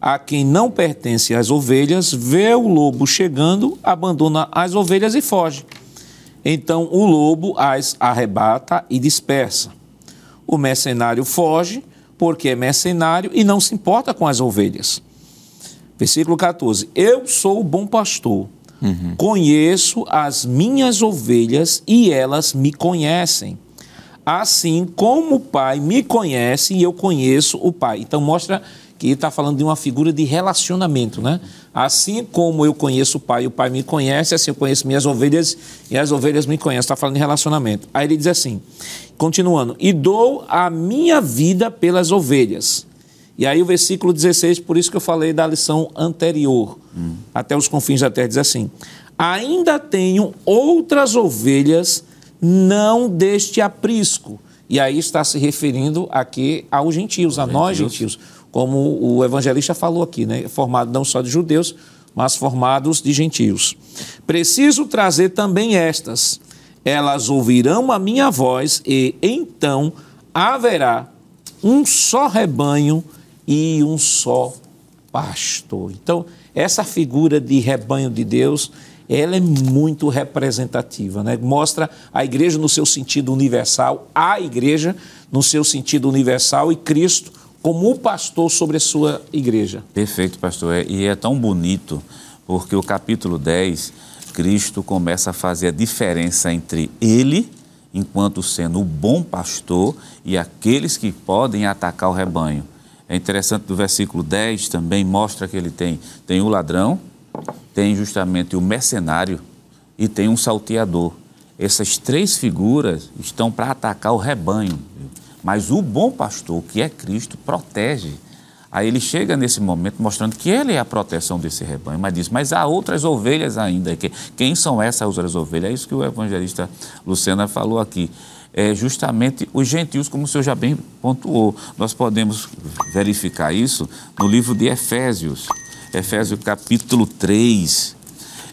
a quem não pertence as ovelhas, vê o lobo chegando, abandona as ovelhas e foge. Então o lobo as arrebata e dispersa. O mercenário foge porque é mercenário e não se importa com as ovelhas. Versículo 14: Eu sou o bom pastor. Uhum. Conheço as minhas ovelhas e elas me conhecem. Assim como o Pai me conhece e eu conheço o Pai. Então mostra que está falando de uma figura de relacionamento, né? Assim como eu conheço o Pai e o Pai me conhece, assim eu conheço minhas ovelhas e as ovelhas me conhecem. Está falando de relacionamento. Aí ele diz assim, continuando: E dou a minha vida pelas ovelhas. E aí o versículo 16, por isso que eu falei da lição anterior, hum. até os confins da terra, diz assim: Ainda tenho outras ovelhas, não deste aprisco. E aí está se referindo aqui aos gentios, a gentios. nós gentios, como o evangelista falou aqui, né? Formado não só de judeus, mas formados de gentios. Preciso trazer também estas. Elas ouvirão a minha voz e então haverá um só rebanho e um só pastor. Então, essa figura de rebanho de Deus, ela é muito representativa, né? Mostra a igreja no seu sentido universal, a igreja no seu sentido universal e Cristo como o pastor sobre a sua igreja. Perfeito, pastor. É, e é tão bonito porque o capítulo 10, Cristo começa a fazer a diferença entre ele, enquanto sendo o bom pastor, e aqueles que podem atacar o rebanho. É interessante do versículo 10 também mostra que ele tem, tem o ladrão, tem justamente o mercenário e tem um salteador. Essas três figuras estão para atacar o rebanho. Mas o bom pastor, que é Cristo, protege. Aí ele chega nesse momento mostrando que ele é a proteção desse rebanho, mas diz: Mas há outras ovelhas ainda. Quem são essas outras ovelhas? É isso que o evangelista Lucena falou aqui. É justamente os gentios, como o senhor já bem pontuou. Nós podemos verificar isso no livro de Efésios, Efésios capítulo 3,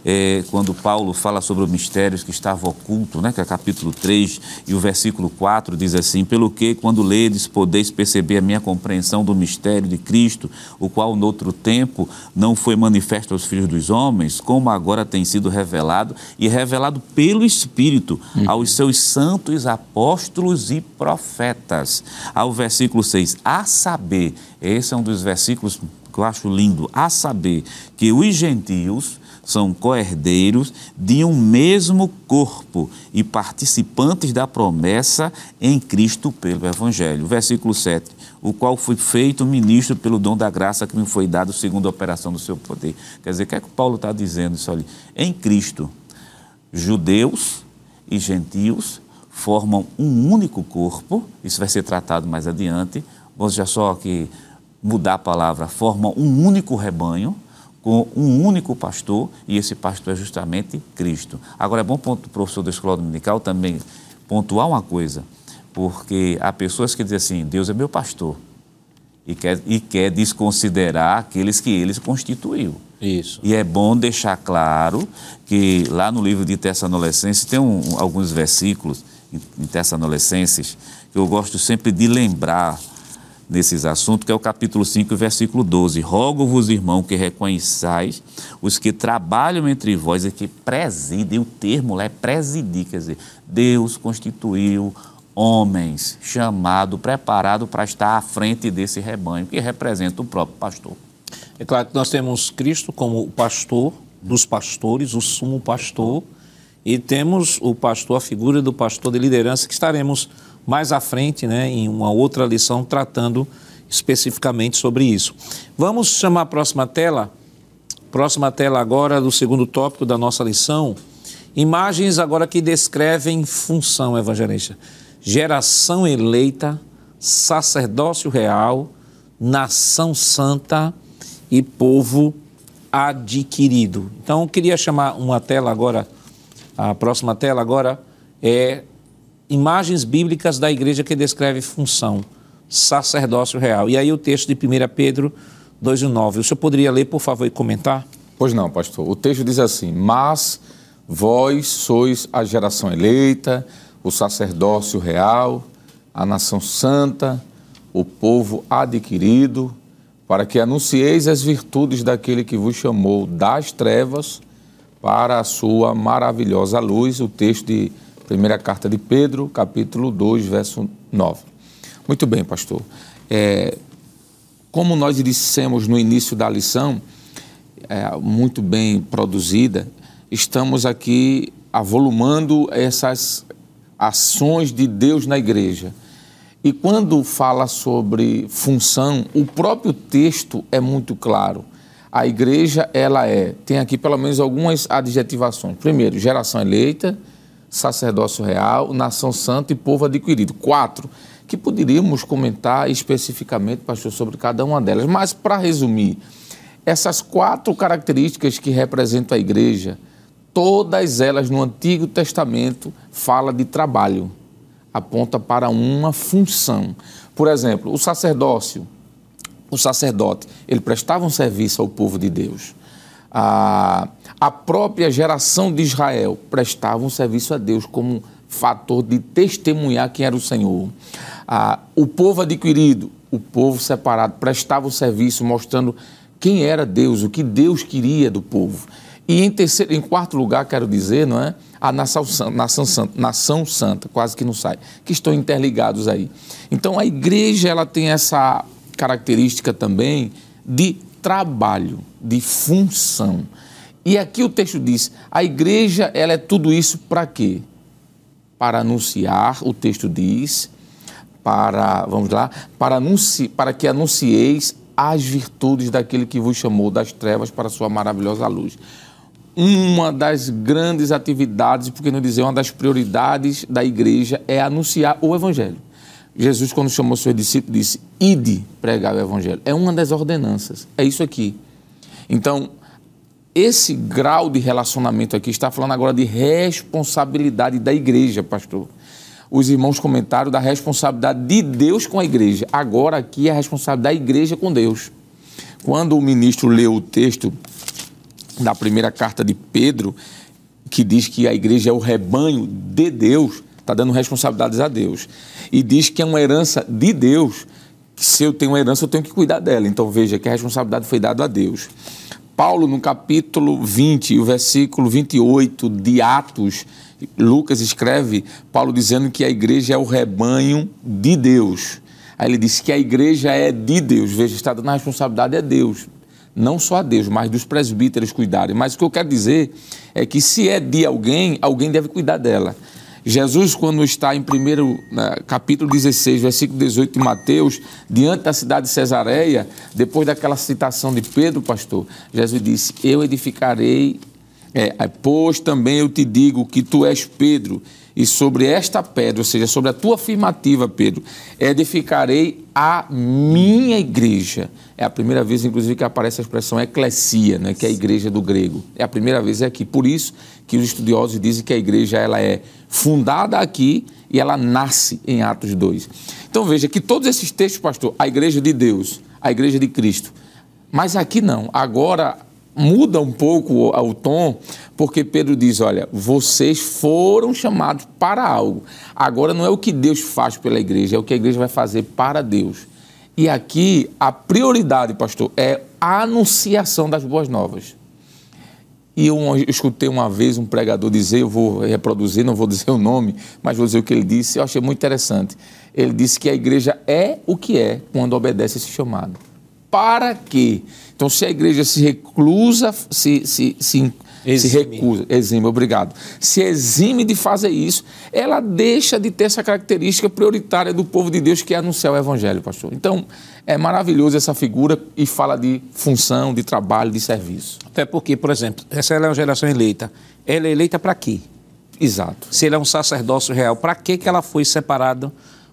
é, quando Paulo fala sobre os mistérios que estavam ocultos, né, que é capítulo 3 e o versículo 4 diz assim: Pelo que, quando ledes, podeis perceber a minha compreensão do mistério de Cristo, o qual, noutro tempo, não foi manifesto aos filhos dos homens, como agora tem sido revelado, e revelado pelo Espírito uhum. aos seus santos apóstolos e profetas. Ao versículo 6, a saber, esse é um dos versículos que eu acho lindo, a saber que os gentios são coerdeiros de um mesmo corpo e participantes da promessa em Cristo pelo Evangelho. Versículo 7. O qual foi feito ministro pelo dom da graça que me foi dado segundo a operação do seu poder. Quer dizer, o que é que Paulo está dizendo isso ali? Em Cristo, judeus e gentios formam um único corpo, isso vai ser tratado mais adiante. Vamos já só que mudar a palavra, formam um único rebanho, com um único pastor, e esse pastor é justamente Cristo. Agora, é bom ponto, professor da escola dominical também pontuar uma coisa, porque há pessoas que dizem assim: Deus é meu pastor, e quer, e quer desconsiderar aqueles que ele constituiu. Isso. E é bom deixar claro que lá no livro de Tessalonicenses tem um, alguns versículos em, em Tessalonicenses que eu gosto sempre de lembrar nesses assuntos, que é o capítulo 5, versículo 12. Rogo-vos, irmão, que reconheçais os que trabalham entre vós e que presidem, o termo lá é presidir, quer dizer, Deus constituiu homens chamado, preparado para estar à frente desse rebanho, que representa o próprio pastor. É claro que nós temos Cristo como o pastor dos pastores, o sumo pastor, e temos o pastor, a figura do pastor de liderança, que estaremos mais à frente, né, em uma outra lição, tratando especificamente sobre isso. Vamos chamar a próxima tela. Próxima tela agora do segundo tópico da nossa lição. Imagens agora que descrevem função evangelista. Geração eleita, sacerdócio real, nação santa e povo adquirido. Então, eu queria chamar uma tela agora, a próxima tela agora é imagens bíblicas da igreja que descreve função, sacerdócio real. E aí o texto de 1 Pedro 2,9. O senhor poderia ler, por favor, e comentar? Pois não, pastor. O texto diz assim: Mas vós sois a geração eleita, o sacerdócio real, a nação santa, o povo adquirido, para que anuncieis as virtudes daquele que vos chamou das trevas para a sua maravilhosa luz. O texto de Primeira carta de Pedro, capítulo 2, verso 9. Muito bem, pastor. É, como nós dissemos no início da lição, é, muito bem produzida, estamos aqui avolumando essas ações de Deus na igreja. E quando fala sobre função, o próprio texto é muito claro. A igreja, ela é, tem aqui pelo menos algumas adjetivações. Primeiro, geração eleita, sacerdócio real, nação santa e povo adquirido. Quatro, que poderíamos comentar especificamente, pastor, sobre cada uma delas. Mas, para resumir, essas quatro características que representam a igreja, todas elas no Antigo Testamento fala de trabalho, aponta para uma função. Por exemplo, o sacerdócio, o sacerdote, ele prestava um serviço ao povo de Deus a, a própria geração de Israel prestava um serviço a Deus como fator de testemunhar quem era o Senhor. Ah, o povo adquirido, o povo separado, prestava o serviço mostrando quem era Deus, o que Deus queria do povo. E em terceiro, em quarto lugar, quero dizer, não é? A nação nação santa, nação santa, quase que não sai, que estão interligados aí. Então a igreja ela tem essa característica também de trabalho, de função. E aqui o texto diz: a igreja ela é tudo isso para quê? Para anunciar, o texto diz, para, vamos lá, para, anunci, para que anuncieis as virtudes daquele que vos chamou das trevas para a sua maravilhosa luz. Uma das grandes atividades, por que não dizer, uma das prioridades da igreja é anunciar o evangelho. Jesus, quando chamou seus discípulos, disse: Ide pregar o evangelho. É uma das ordenanças. É isso aqui. Então, esse grau de relacionamento aqui está falando agora de responsabilidade da igreja, pastor. os irmãos comentaram da responsabilidade de Deus com a igreja. Agora aqui é a responsabilidade da igreja com Deus. Quando o ministro leu o texto da primeira carta de Pedro, que diz que a igreja é o rebanho de Deus, está dando responsabilidades a Deus. E diz que é uma herança de Deus, que se eu tenho uma herança, eu tenho que cuidar dela. Então veja que a responsabilidade foi dada a Deus. Paulo, no capítulo 20, o versículo 28 de Atos, Lucas escreve, Paulo dizendo que a igreja é o rebanho de Deus. Aí ele disse que a igreja é de Deus. Veja, está dando a responsabilidade a Deus. Não só a Deus, mas dos presbíteros cuidarem. Mas o que eu quero dizer é que se é de alguém, alguém deve cuidar dela. Jesus, quando está em primeiro né, capítulo 16, versículo 18 de Mateus, diante da cidade de Cesareia, depois daquela citação de Pedro, pastor, Jesus disse: Eu edificarei, é, pois também eu te digo que tu és Pedro, e sobre esta pedra, ou seja, sobre a tua afirmativa, Pedro, edificarei a minha igreja. É a primeira vez, inclusive, que aparece a expressão eclesia, né, que é a igreja do grego. É a primeira vez aqui. Por isso que os estudiosos dizem que a igreja ela é fundada aqui e ela nasce em Atos 2. Então veja que todos esses textos, pastor, a igreja de Deus, a igreja de Cristo. Mas aqui não. Agora muda um pouco o, o tom, porque Pedro diz: olha, vocês foram chamados para algo. Agora não é o que Deus faz pela igreja, é o que a igreja vai fazer para Deus. E aqui a prioridade, pastor, é a anunciação das boas novas. E eu escutei uma vez um pregador dizer, eu vou reproduzir, não vou dizer o nome, mas vou dizer o que ele disse, eu achei muito interessante. Ele disse que a igreja é o que é quando obedece esse chamado. Para quê? Então, se a igreja se reclusa, se, se, se, se recusa, exime, obrigado, se exime de fazer isso, ela deixa de ter essa característica prioritária do povo de Deus que é anunciar o evangelho, pastor. Então, é maravilhoso essa figura e fala de função, de trabalho, de serviço. Até porque, por exemplo, essa é uma geração eleita. Ela é eleita para quê? Exato. Se ela é um sacerdócio real, para que ela foi separada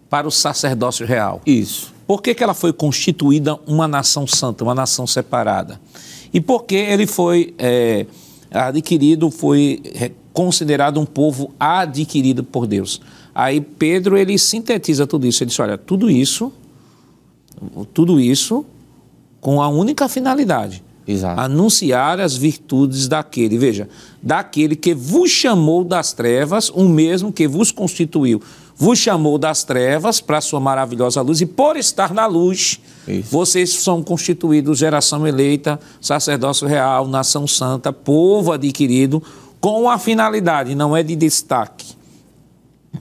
para o sacerdócio real? Isso. Por que, que ela foi constituída uma nação santa, uma nação separada? E por que ele foi é, adquirido, foi considerado um povo adquirido por Deus? Aí Pedro ele sintetiza tudo isso. Ele diz: olha, tudo isso, tudo isso com a única finalidade. Exato. Anunciar as virtudes daquele, veja, daquele que vos chamou das trevas, o mesmo que vos constituiu vos chamou das trevas para a sua maravilhosa luz, e por estar na luz, Isso. vocês são constituídos geração eleita, sacerdócio real, nação santa, povo adquirido, com a finalidade, não é de destaque,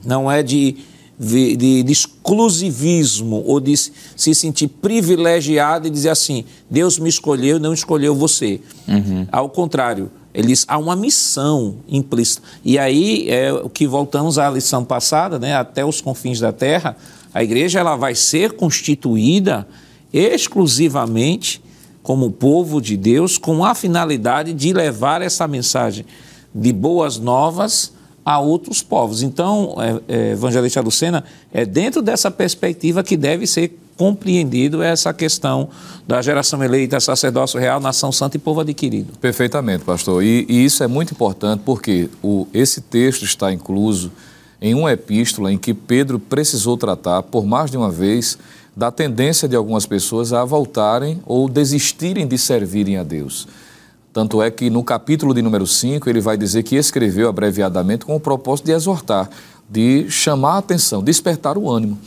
não é de, de, de, de exclusivismo ou de se sentir privilegiado e dizer assim: Deus me escolheu, não escolheu você. Uhum. Ao contrário eles há uma missão implícita. E aí é o que voltamos à lição passada, né, até os confins da terra, a igreja ela vai ser constituída exclusivamente como povo de Deus com a finalidade de levar essa mensagem de boas novas a outros povos. Então, é, é, Evangelista Lucena, é dentro dessa perspectiva que deve ser compreendido essa questão da geração eleita, sacerdócio real, nação santa e povo adquirido. Perfeitamente, pastor. E, e isso é muito importante porque o, esse texto está incluso em uma epístola em que Pedro precisou tratar, por mais de uma vez, da tendência de algumas pessoas a voltarem ou desistirem de servirem a Deus. Tanto é que no capítulo de número 5 ele vai dizer que escreveu abreviadamente com o propósito de exortar, de chamar a atenção, despertar o ânimo.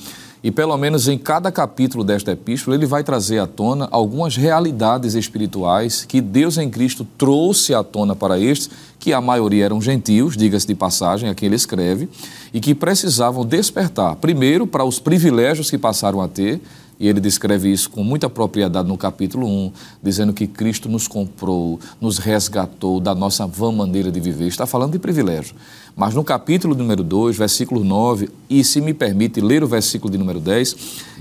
E pelo menos em cada capítulo desta epístola, ele vai trazer à tona algumas realidades espirituais que Deus em Cristo trouxe à tona para estes, que a maioria eram gentios, diga-se de passagem, a quem ele escreve, e que precisavam despertar, primeiro, para os privilégios que passaram a ter, e ele descreve isso com muita propriedade no capítulo 1, dizendo que Cristo nos comprou, nos resgatou da nossa vã maneira de viver. Está falando de privilégio. Mas no capítulo número 2, versículo 9, e se me permite ler o versículo de número 10,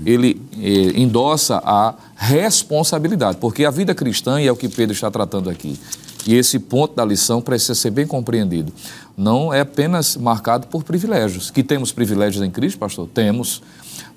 ele eh, endossa a responsabilidade, porque a vida cristã, e é o que Pedro está tratando aqui, e esse ponto da lição precisa ser bem compreendido. Não é apenas marcado por privilégios. Que temos privilégios em Cristo, pastor? Temos.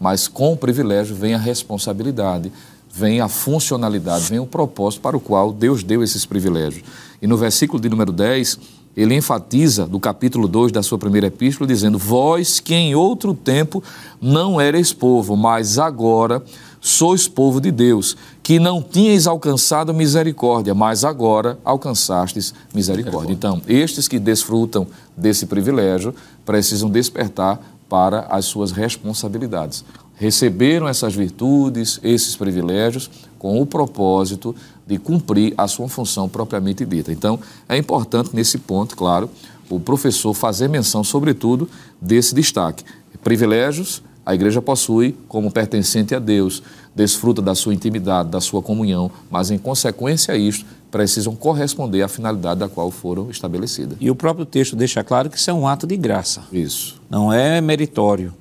Mas com o privilégio vem a responsabilidade, vem a funcionalidade, vem o propósito para o qual Deus deu esses privilégios. E no versículo de número 10, ele enfatiza do capítulo 2 da sua primeira epístola, dizendo: Vós que em outro tempo não erais povo, mas agora sois povo de Deus, que não tinhais alcançado misericórdia, mas agora alcançastes misericórdia. Então, estes que desfrutam desse privilégio precisam despertar para as suas responsabilidades. Receberam essas virtudes, esses privilégios, com o propósito de cumprir a sua função propriamente dita. Então, é importante nesse ponto, claro, o professor fazer menção, sobretudo, desse destaque. Privilégios a igreja possui como pertencente a Deus, desfruta da sua intimidade, da sua comunhão, mas em consequência a isto, precisam corresponder à finalidade da qual foram estabelecidas. E o próprio texto deixa claro que isso é um ato de graça. Isso. Não é meritório.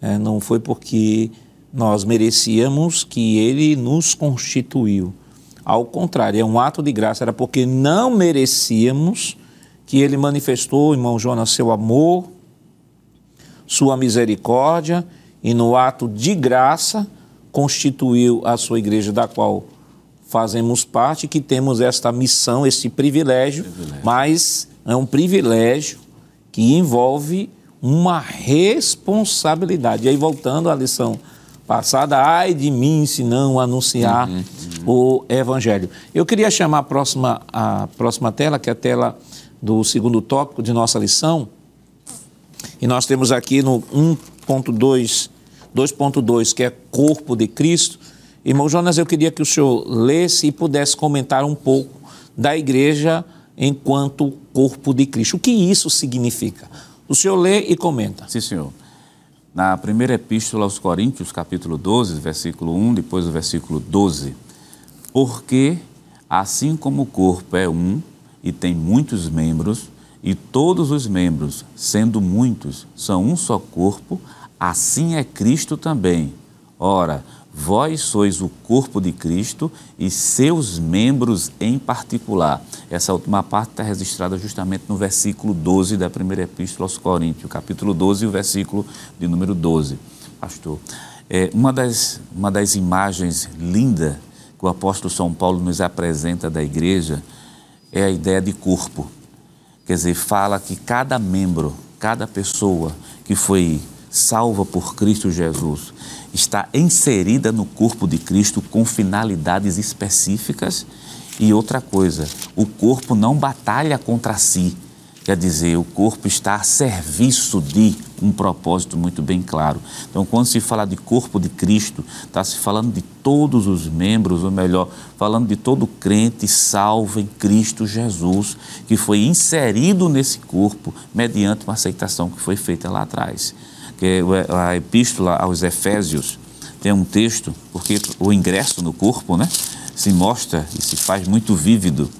É, não foi porque nós merecíamos que ele nos constituiu. Ao contrário, é um ato de graça, era porque não merecíamos que ele manifestou, irmão Jonas, seu amor, sua misericórdia e no ato de graça constituiu a sua igreja, da qual fazemos parte, que temos esta missão, esse privilégio, privilégio. mas é um privilégio que envolve uma responsabilidade. E aí, voltando à lição passada, ai de mim se não anunciar uhum, uhum. o Evangelho. Eu queria chamar a próxima, a próxima tela, que é a tela do segundo tópico de nossa lição, e nós temos aqui no 1.2, 2.2, que é corpo de Cristo. Irmão Jonas, eu queria que o senhor lesse e pudesse comentar um pouco da igreja enquanto corpo de Cristo. O que isso significa? O senhor lê e comenta. Sim, senhor. Na primeira epístola aos Coríntios, capítulo 12, versículo 1, depois o versículo 12. Porque, assim como o corpo é um e tem muitos membros, e todos os membros, sendo muitos, são um só corpo, assim é Cristo também. Ora, vós sois o corpo de Cristo e seus membros em particular. Essa última parte está registrada justamente no versículo 12 da primeira epístola aos Coríntios, capítulo 12 e o versículo de número 12. Pastor, é, uma, das, uma das imagens lindas que o apóstolo São Paulo nos apresenta da igreja é a ideia de corpo. Quer dizer, fala que cada membro, cada pessoa que foi salva por Cristo Jesus está inserida no corpo de Cristo com finalidades específicas. E outra coisa, o corpo não batalha contra si, Quer dizer, o corpo está a serviço de um propósito muito bem claro. Então, quando se fala de corpo de Cristo, está se falando de todos os membros, ou melhor, falando de todo crente salvo em Cristo Jesus, que foi inserido nesse corpo mediante uma aceitação que foi feita lá atrás. Que é a epístola aos Efésios tem um texto, porque o ingresso no corpo, né, se mostra e se faz muito vívido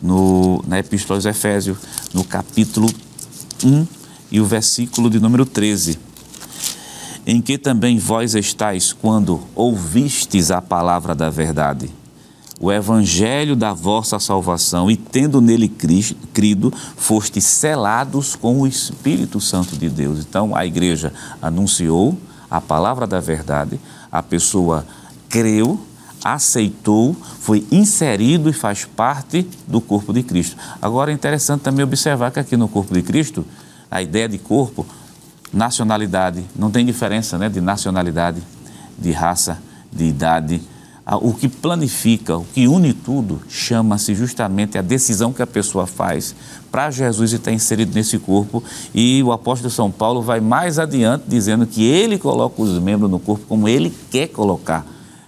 no, na Epístola aos Efésios, no capítulo 1 e o versículo de número 13. Em que também vós estáis quando ouvistes a palavra da verdade, o evangelho da vossa salvação, e tendo nele crido, fostes selados com o Espírito Santo de Deus. Então a igreja anunciou a palavra da verdade, a pessoa creu, aceitou, foi inserido e faz parte do corpo de Cristo. Agora é interessante também observar que aqui no corpo de Cristo, a ideia de corpo, nacionalidade, não tem diferença né, de nacionalidade, de raça, de idade. O que planifica, o que une tudo, chama-se justamente a decisão que a pessoa faz para Jesus estar inserido nesse corpo. E o apóstolo São Paulo vai mais adiante dizendo que ele coloca os membros no corpo como ele quer colocar.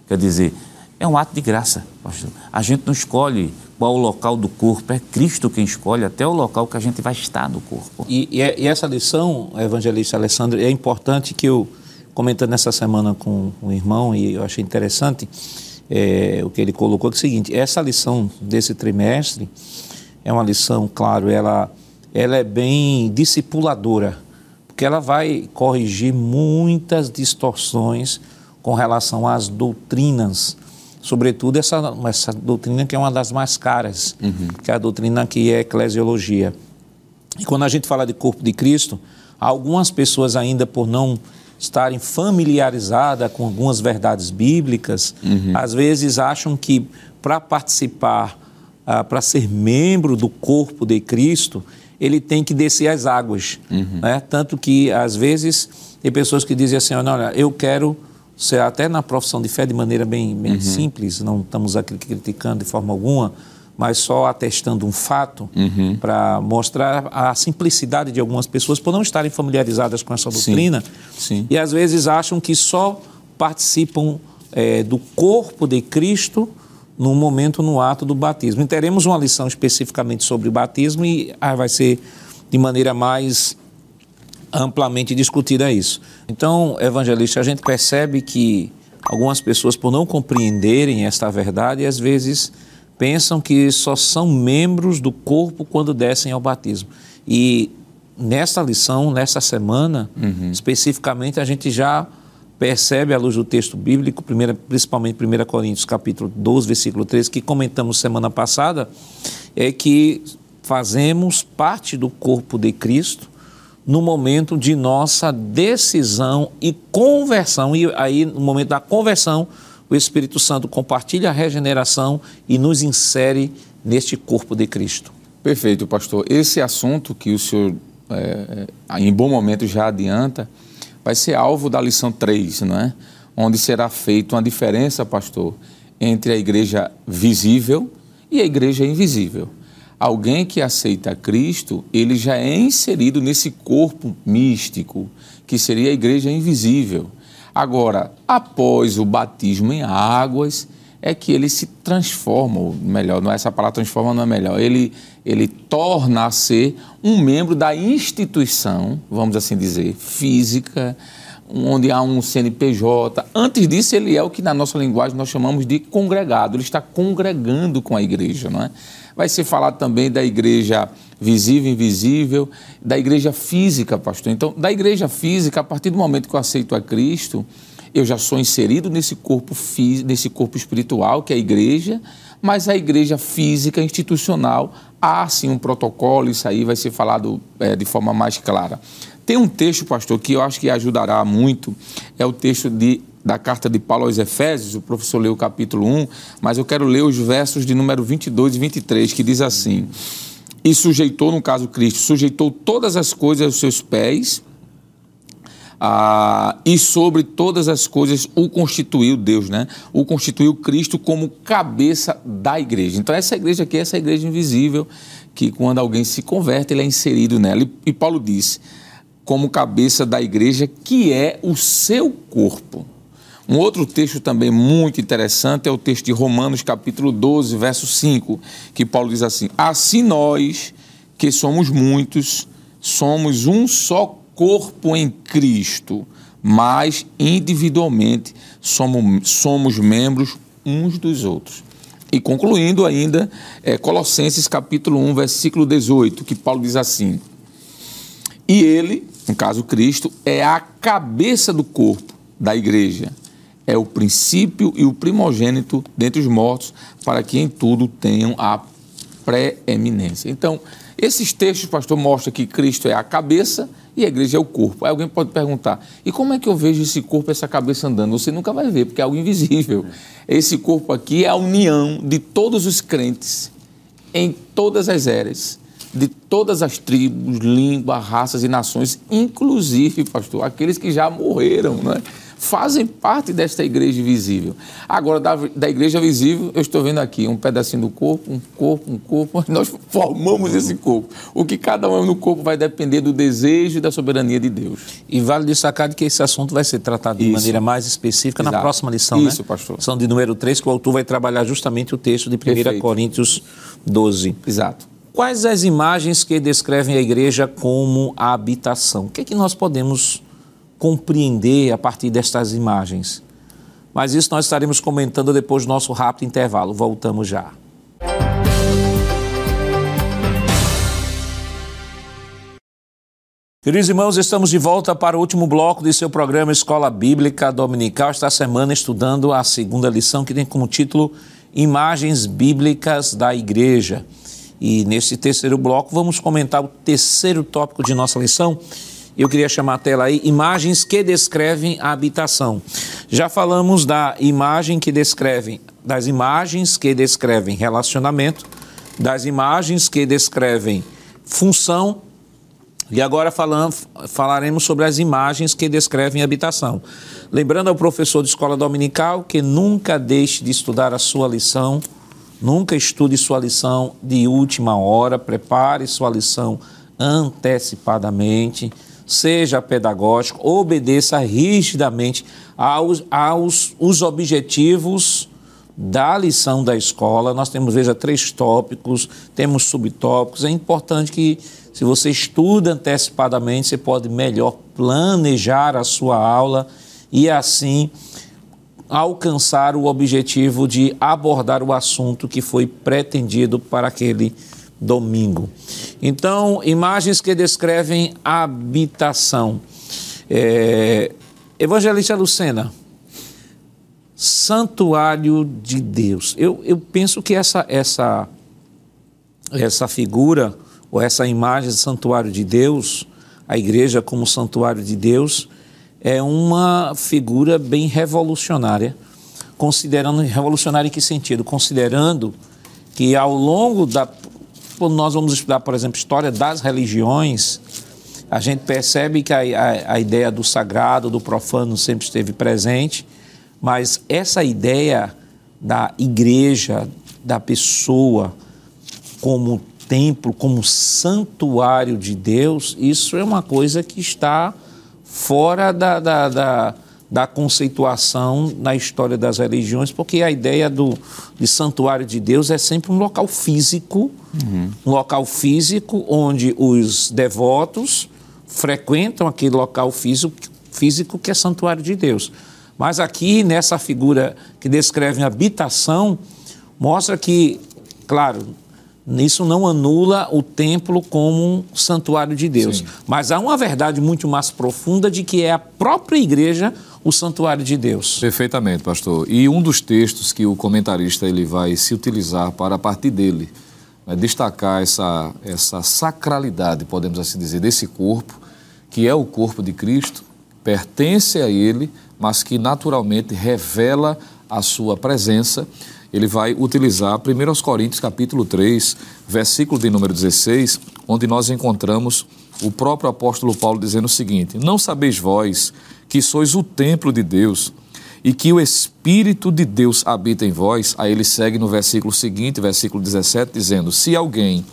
Quer dizer, é um ato de graça, pastor. A gente não escolhe qual o local do corpo, é Cristo quem escolhe até o local que a gente vai estar no corpo. E, e, e essa lição, evangelista Alessandro, é importante que eu, comentando essa semana com o irmão, e eu achei interessante é, o que ele colocou, que é o seguinte, essa lição desse trimestre é uma lição, claro, ela, ela é bem discipuladora, porque ela vai corrigir muitas distorções com relação às doutrinas sobretudo essa, essa doutrina que é uma das mais caras, uhum. que é a doutrina que é eclesiologia. E quando a gente fala de corpo de Cristo, algumas pessoas ainda por não estarem familiarizadas com algumas verdades bíblicas, uhum. às vezes acham que para participar, ah, para ser membro do corpo de Cristo, ele tem que descer as águas. Uhum. Né? Tanto que, às vezes, tem pessoas que dizem assim: olha, eu quero ser até na profissão de fé de maneira bem, bem uhum. simples, não estamos aqui criticando de forma alguma, mas só atestando um fato uhum. para mostrar a simplicidade de algumas pessoas por não estarem familiarizadas com essa doutrina Sim. Sim. e às vezes acham que só participam é, do corpo de Cristo no momento, no ato do batismo. E teremos uma lição especificamente sobre o batismo e ah, vai ser de maneira mais amplamente discutida isso. Então, evangelista, a gente percebe que algumas pessoas, por não compreenderem esta verdade, às vezes pensam que só são membros do corpo quando descem ao batismo. E nesta lição, nesta semana, uhum. especificamente, a gente já percebe à luz do texto bíblico, primeira, principalmente 1 Coríntios capítulo 12, versículo 13, que comentamos semana passada, é que fazemos parte do corpo de Cristo no momento de nossa decisão e conversão. E aí, no momento da conversão, o Espírito Santo compartilha a regeneração e nos insere neste corpo de Cristo. Perfeito, pastor. Esse assunto que o senhor, é, é em bom momento, já adianta, vai ser alvo da lição 3, não é? Onde será feita uma diferença, pastor, entre a igreja visível e a igreja invisível. Alguém que aceita Cristo, ele já é inserido nesse corpo místico, que seria a igreja invisível. Agora, após o batismo em águas, é que ele se transforma, ou melhor, não é essa palavra transforma não é melhor, ele, ele torna a ser um membro da instituição, vamos assim dizer, física, onde há um CNPJ. Antes disso, ele é o que na nossa linguagem nós chamamos de congregado, ele está congregando com a igreja, não é? Vai ser falado também da igreja visível invisível, da igreja física, pastor. Então, da igreja física, a partir do momento que eu aceito a Cristo, eu já sou inserido nesse corpo físico, nesse corpo espiritual, que é a igreja, mas a igreja física, institucional, há sim um protocolo, isso aí vai ser falado é, de forma mais clara. Tem um texto, pastor, que eu acho que ajudará muito, é o texto de da carta de Paulo aos Efésios, o professor leu o capítulo 1, mas eu quero ler os versos de número 22 e 23, que diz assim: E sujeitou, no caso Cristo, sujeitou todas as coisas aos seus pés, ah, e sobre todas as coisas o constituiu Deus, né? O constituiu Cristo como cabeça da igreja. Então, essa igreja aqui, essa igreja invisível, que quando alguém se converte, ele é inserido nela. E, e Paulo disse: como cabeça da igreja, que é o seu corpo. Um outro texto também muito interessante é o texto de Romanos, capítulo 12, verso 5, que Paulo diz assim: Assim nós, que somos muitos, somos um só corpo em Cristo, mas individualmente somos, somos membros uns dos outros. E concluindo ainda, é, Colossenses capítulo 1, versículo 18, que Paulo diz assim: E ele, no caso Cristo, é a cabeça do corpo da igreja é o princípio e o primogênito dentre os mortos, para que em tudo tenham a preeminência. Então, esses textos, pastor, mostram que Cristo é a cabeça e a igreja é o corpo. Aí alguém pode perguntar: e como é que eu vejo esse corpo, essa cabeça andando? Você nunca vai ver, porque é algo invisível. Esse corpo aqui é a união de todos os crentes em todas as eras, de todas as tribos, línguas, raças e nações, inclusive, pastor, aqueles que já morreram, não é? Fazem parte desta igreja visível. Agora, da, da igreja visível, eu estou vendo aqui um pedacinho do corpo, um corpo, um corpo, nós formamos esse corpo. O que cada um no corpo vai depender do desejo e da soberania de Deus. E vale destacar que esse assunto vai ser tratado de Isso. maneira mais específica Exato. na próxima lição, Isso, né? pastor. São de número 3, que o autor vai trabalhar justamente o texto de 1 Perfeito. Coríntios 12. Exato. Quais as imagens que descrevem a igreja como a habitação? O que é que nós podemos compreender a partir destas imagens. Mas isso nós estaremos comentando depois do nosso rápido intervalo. Voltamos já. Queridos irmãos, estamos de volta para o último bloco de seu programa Escola Bíblica Dominical. Esta semana estudando a segunda lição que tem como título Imagens Bíblicas da Igreja. E neste terceiro bloco vamos comentar o terceiro tópico de nossa lição, eu queria chamar a tela aí, imagens que descrevem a habitação. Já falamos da imagem que descreve, das imagens que descrevem relacionamento, das imagens que descrevem função. E agora falando, falaremos sobre as imagens que descrevem habitação. Lembrando ao professor de escola dominical que nunca deixe de estudar a sua lição, nunca estude sua lição de última hora, prepare sua lição antecipadamente, seja pedagógico, obedeça rigidamente aos, aos os objetivos da lição da escola. Nós temos, veja, três tópicos, temos subtópicos. É importante que, se você estuda antecipadamente, você pode melhor planejar a sua aula e, assim, alcançar o objetivo de abordar o assunto que foi pretendido para aquele domingo. Então, imagens que descrevem habitação. É, Evangelista Lucena, santuário de Deus. Eu, eu penso que essa, essa, essa figura, ou essa imagem de santuário de Deus, a igreja como santuário de Deus, é uma figura bem revolucionária. Considerando, revolucionária em que sentido? Considerando que ao longo da. Nós vamos estudar, por exemplo, história das religiões, a gente percebe que a, a, a ideia do sagrado, do profano sempre esteve presente mas essa ideia da igreja, da pessoa como templo, como santuário de Deus, isso é uma coisa que está fora da, da, da, da conceituação na história das religiões, porque a ideia do, de santuário de Deus é sempre um local físico, uhum. um local físico onde os devotos frequentam aquele local físico, físico que é santuário de Deus. Mas aqui, nessa figura que descreve a habitação, mostra que, claro, isso não anula o templo como um santuário de Deus. Sim. Mas há uma verdade muito mais profunda de que é a própria igreja o santuário de Deus. Perfeitamente, pastor. E um dos textos que o comentarista ele vai se utilizar para a partir dele né, destacar essa, essa sacralidade, podemos assim dizer, desse corpo, que é o corpo de Cristo, pertence a ele, mas que naturalmente revela a sua presença. Ele vai utilizar 1 Coríntios capítulo 3, versículo de número 16, onde nós encontramos o próprio apóstolo Paulo dizendo o seguinte: Não sabeis vós que sois o templo de Deus e que o Espírito de Deus habita em vós? Aí ele segue no versículo seguinte, versículo 17, dizendo: Se alguém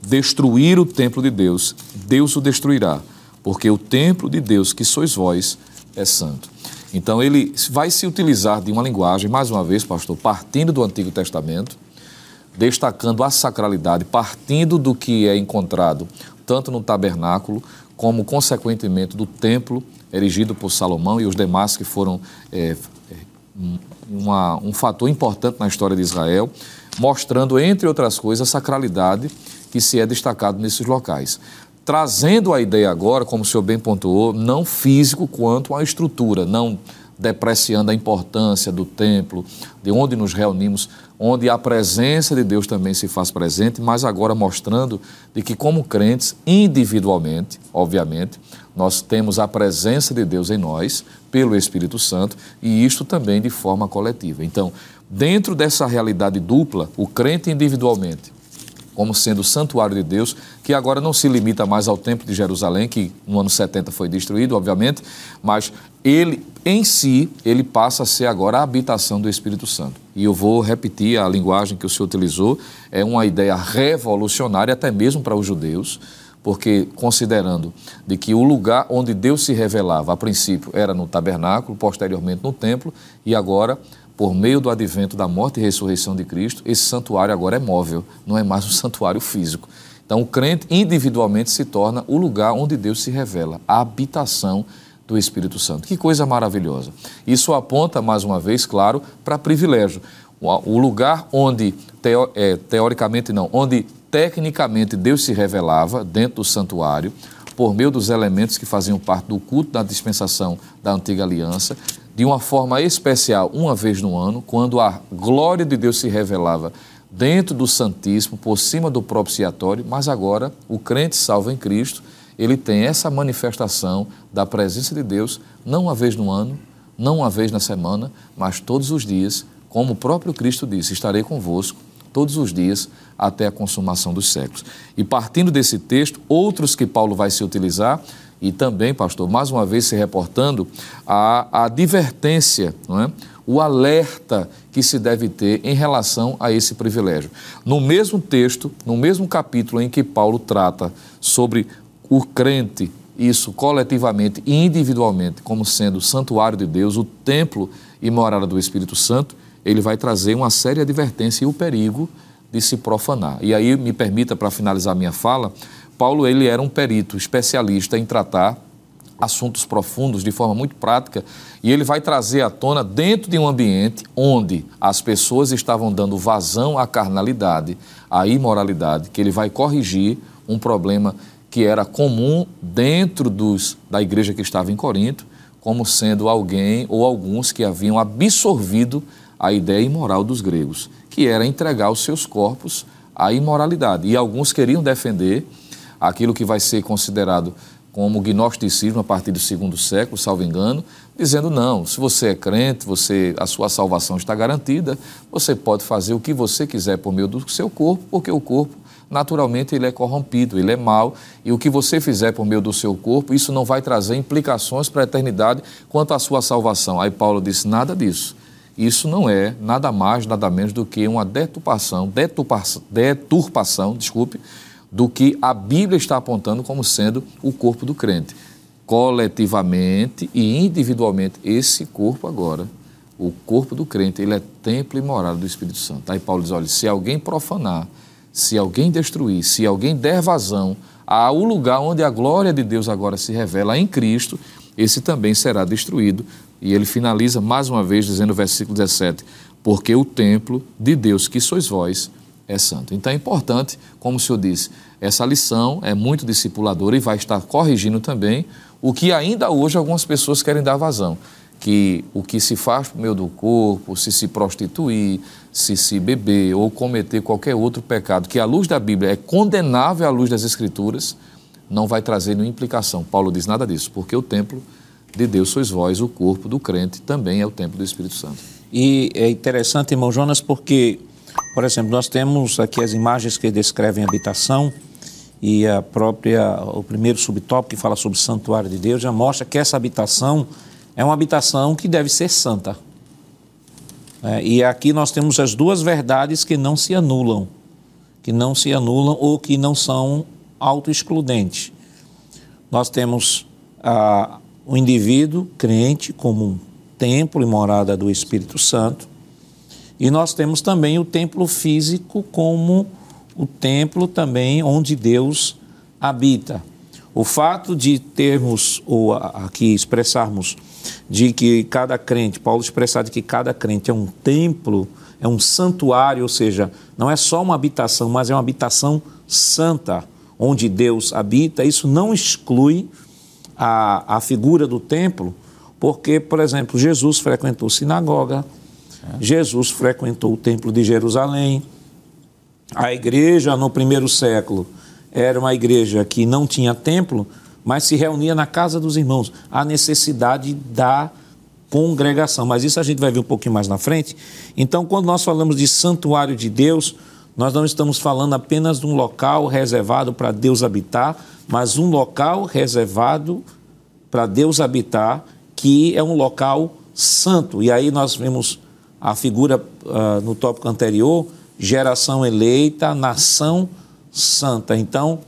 destruir o templo de Deus, Deus o destruirá, porque o templo de Deus que sois vós é santo. Então ele vai se utilizar de uma linguagem, mais uma vez, pastor, partindo do Antigo Testamento, destacando a sacralidade, partindo do que é encontrado tanto no tabernáculo, como consequentemente do templo erigido por Salomão e os demais que foram é, uma, um fator importante na história de Israel, mostrando, entre outras coisas, a sacralidade que se é destacado nesses locais. Trazendo a ideia agora, como o senhor bem pontuou, não físico quanto a estrutura, não depreciando a importância do templo, de onde nos reunimos, onde a presença de Deus também se faz presente, mas agora mostrando de que como crentes, individualmente, obviamente, nós temos a presença de Deus em nós pelo Espírito Santo e isto também de forma coletiva. Então, dentro dessa realidade dupla, o crente individualmente como sendo o santuário de Deus, que agora não se limita mais ao Templo de Jerusalém, que no ano 70 foi destruído, obviamente, mas ele em si, ele passa a ser agora a habitação do Espírito Santo. E eu vou repetir a linguagem que o senhor utilizou, é uma ideia revolucionária até mesmo para os judeus, porque considerando de que o lugar onde Deus se revelava a princípio era no tabernáculo, posteriormente no templo e agora por meio do advento da morte e ressurreição de Cristo, esse santuário agora é móvel, não é mais um santuário físico. Então, o crente individualmente se torna o lugar onde Deus se revela, a habitação do Espírito Santo. Que coisa maravilhosa. Isso aponta, mais uma vez, claro, para privilégio. O lugar onde, teo, é, teoricamente não, onde tecnicamente Deus se revelava dentro do santuário, por meio dos elementos que faziam parte do culto da dispensação da antiga aliança, de uma forma especial, uma vez no ano, quando a glória de Deus se revelava dentro do Santíssimo, por cima do propiciatório, mas agora o crente salvo em Cristo, ele tem essa manifestação da presença de Deus, não uma vez no ano, não uma vez na semana, mas todos os dias, como o próprio Cristo disse: estarei convosco todos os dias até a consumação dos séculos. E partindo desse texto, outros que Paulo vai se utilizar, e também, pastor, mais uma vez se reportando a, a advertência, não é? o alerta que se deve ter em relação a esse privilégio. No mesmo texto, no mesmo capítulo em que Paulo trata sobre o crente, isso coletivamente e individualmente, como sendo o santuário de Deus, o templo e morada do Espírito Santo, ele vai trazer uma séria advertência e o perigo de se profanar. E aí, me permita, para finalizar minha fala, Paulo ele era um perito, especialista em tratar assuntos profundos de forma muito prática e ele vai trazer à tona dentro de um ambiente onde as pessoas estavam dando vazão à carnalidade, à imoralidade, que ele vai corrigir um problema que era comum dentro dos, da igreja que estava em Corinto, como sendo alguém ou alguns que haviam absorvido a ideia imoral dos gregos, que era entregar os seus corpos à imoralidade. E alguns queriam defender aquilo que vai ser considerado como gnosticismo a partir do segundo século, salvo engano, dizendo não, se você é crente, você a sua salvação está garantida, você pode fazer o que você quiser por meio do seu corpo, porque o corpo naturalmente ele é corrompido, ele é mau, e o que você fizer por meio do seu corpo, isso não vai trazer implicações para a eternidade quanto à sua salvação. Aí Paulo disse nada disso. Isso não é nada mais, nada menos do que uma deturpação, deturpação, deturpação desculpe, do que a Bíblia está apontando como sendo o corpo do crente. Coletivamente e individualmente, esse corpo agora, o corpo do crente, ele é templo e morada do Espírito Santo. Aí Paulo diz: olha, se alguém profanar, se alguém destruir, se alguém der vazão ao lugar onde a glória de Deus agora se revela em Cristo, esse também será destruído. E ele finaliza mais uma vez dizendo no versículo 17: Porque o templo de Deus que sois vós é santo. Então é importante, como o senhor disse, essa lição é muito discipuladora e vai estar corrigindo também o que ainda hoje algumas pessoas querem dar vazão. Que o que se faz por meio do corpo, se se prostituir, se se beber ou cometer qualquer outro pecado que, à luz da Bíblia, é condenável à luz das Escrituras, não vai trazer nenhuma implicação. Paulo diz nada disso, porque o templo de Deus sois vós, o corpo do crente também é o templo do Espírito Santo. E é interessante, irmão Jonas, porque por exemplo, nós temos aqui as imagens que descrevem a habitação e a própria, o primeiro subtópico que fala sobre o santuário de Deus já mostra que essa habitação é uma habitação que deve ser santa. É, e aqui nós temos as duas verdades que não se anulam, que não se anulam ou que não são autoexcludentes. Nós temos o indivíduo crente como templo e morada do Espírito Santo, e nós temos também o templo físico como o templo também onde Deus habita. O fato de termos, ou aqui expressarmos, de que cada crente, Paulo expressar de que cada crente é um templo, é um santuário, ou seja, não é só uma habitação, mas é uma habitação santa, onde Deus habita, isso não exclui a, a figura do templo, porque, por exemplo, Jesus frequentou sinagoga, Jesus frequentou o Templo de Jerusalém. A igreja no primeiro século era uma igreja que não tinha templo, mas se reunia na casa dos irmãos. A necessidade da congregação, mas isso a gente vai ver um pouquinho mais na frente. Então, quando nós falamos de santuário de Deus, nós não estamos falando apenas de um local reservado para Deus habitar, mas um local reservado para Deus habitar, que é um local santo. E aí nós vemos a figura uh, no tópico anterior, geração eleita, nação santa. Então,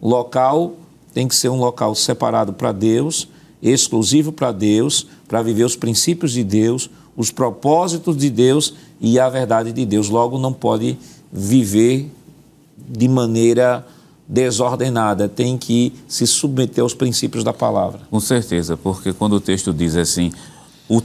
local tem que ser um local separado para Deus, exclusivo para Deus, para viver os princípios de Deus, os propósitos de Deus e a verdade de Deus. Logo, não pode viver de maneira desordenada, tem que se submeter aos princípios da palavra. Com certeza, porque quando o texto diz assim, o,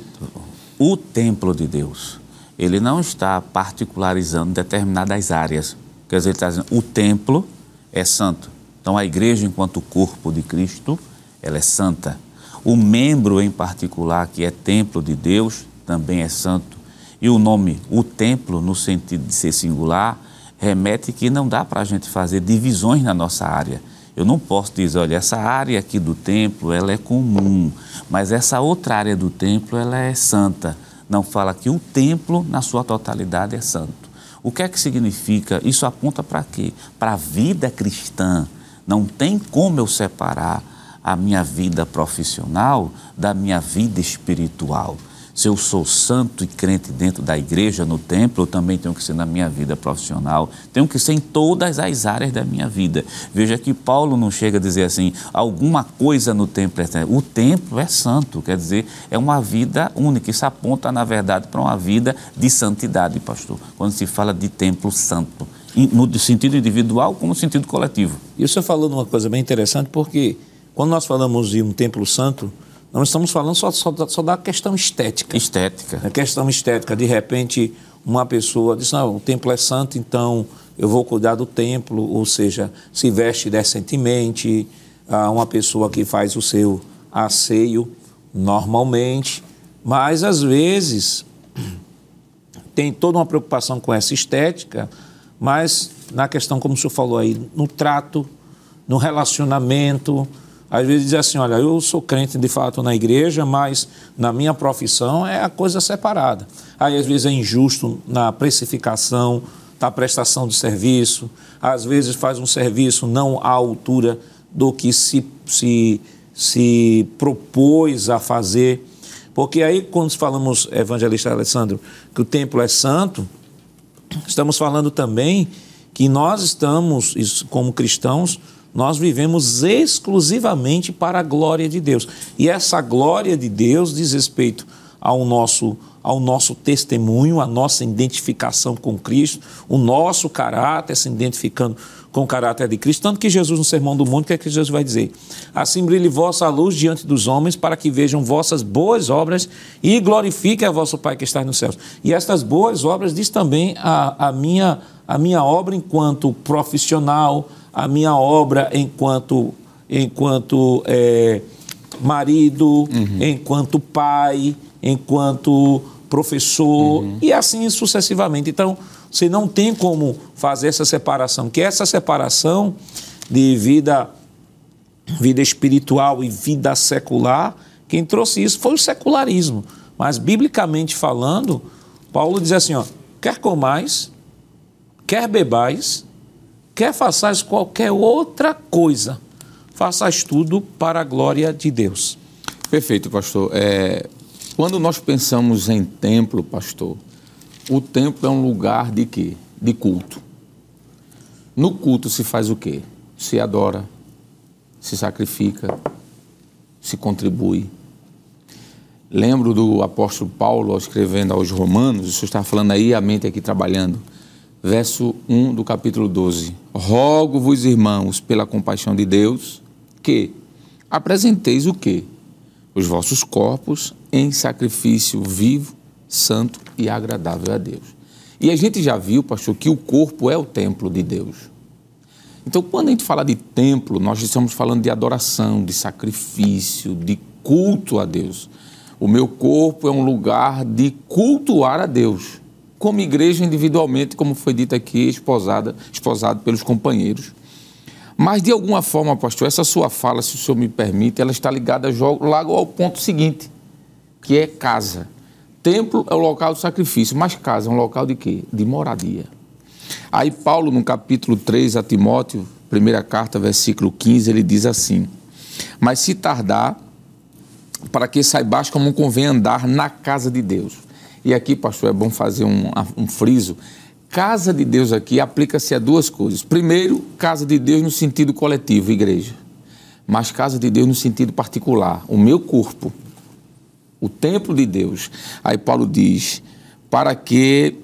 o templo de Deus. Ele não está particularizando determinadas áreas. Quer dizer, ele está dizendo, o templo é santo. Então, a igreja, enquanto corpo de Cristo, ela é santa. O membro em particular, que é templo de Deus, também é santo. E o nome, o templo, no sentido de ser singular, remete que não dá para a gente fazer divisões na nossa área. Eu não posso dizer, olha, essa área aqui do templo, ela é comum, mas essa outra área do templo, ela é santa. Não fala que o templo, na sua totalidade, é santo. O que é que significa? Isso aponta para quê? Para a vida cristã. Não tem como eu separar a minha vida profissional da minha vida espiritual. Se eu sou santo e crente dentro da igreja, no templo, eu também tenho que ser na minha vida profissional. Tenho que ser em todas as áreas da minha vida. Veja que Paulo não chega a dizer assim, alguma coisa no templo é O templo é santo, quer dizer, é uma vida única. Isso aponta, na verdade, para uma vida de santidade, pastor. Quando se fala de templo santo, no sentido individual como no sentido coletivo. E o senhor falou de uma coisa bem interessante, porque quando nós falamos de um templo santo, não estamos falando só, só, só da questão estética. Estética. A questão estética. De repente, uma pessoa diz: não, o templo é santo, então eu vou cuidar do templo, ou seja, se veste decentemente. Ah, uma pessoa que faz o seu asseio normalmente, mas às vezes tem toda uma preocupação com essa estética, mas na questão, como o senhor falou aí, no trato, no relacionamento, às vezes diz assim, olha, eu sou crente de fato na igreja, mas na minha profissão é a coisa separada. Aí às vezes é injusto na precificação, da prestação de serviço, às vezes faz um serviço não à altura do que se, se, se propôs a fazer. Porque aí, quando falamos, evangelista Alessandro, que o templo é santo, estamos falando também que nós estamos, como cristãos, nós vivemos exclusivamente para a glória de Deus. E essa glória de Deus diz respeito ao nosso, ao nosso testemunho, a nossa identificação com Cristo, o nosso caráter se identificando com o caráter de Cristo. Tanto que Jesus, no Sermão do Mundo, o que é que Jesus vai dizer? Assim brilhe vossa luz diante dos homens, para que vejam vossas boas obras e glorifiquem a vosso Pai que está nos céus. E estas boas obras diz também a, a, minha, a minha obra enquanto profissional, a minha obra enquanto, enquanto é, marido, uhum. enquanto pai, enquanto professor uhum. e assim sucessivamente. Então, você não tem como fazer essa separação, que essa separação de vida vida espiritual e vida secular, quem trouxe isso foi o secularismo. Mas biblicamente falando, Paulo diz assim, ó, quer comais, quer bebais, quer façais qualquer outra coisa, façais tudo para a glória de Deus. Perfeito, pastor. É, quando nós pensamos em templo, pastor, o templo é um lugar de quê? De culto. No culto se faz o quê? Se adora, se sacrifica, se contribui. Lembro do apóstolo Paulo escrevendo aos Romanos, o senhor está falando aí, a mente aqui trabalhando verso 1 do capítulo 12. Rogo-vos, irmãos, pela compaixão de Deus, que apresenteis o quê? Os vossos corpos em sacrifício vivo, santo e agradável a Deus. E a gente já viu, pastor, que o corpo é o templo de Deus. Então, quando a gente fala de templo, nós estamos falando de adoração, de sacrifício, de culto a Deus. O meu corpo é um lugar de cultuar a Deus como igreja individualmente, como foi dito aqui, esposada, esposado pelos companheiros. Mas, de alguma forma, pastor, essa sua fala, se o senhor me permite, ela está ligada logo ao ponto seguinte, que é casa. Templo é o local do sacrifício, mas casa é um local de quê? De moradia. Aí Paulo, no capítulo 3 a Timóteo, primeira carta, versículo 15, ele diz assim, Mas se tardar, para que saibas como convém andar na casa de Deus e aqui, pastor, é bom fazer um, um friso. Casa de Deus aqui aplica-se a duas coisas. Primeiro, casa de Deus no sentido coletivo, igreja. Mas casa de Deus no sentido particular, o meu corpo, o templo de Deus. Aí Paulo diz: para que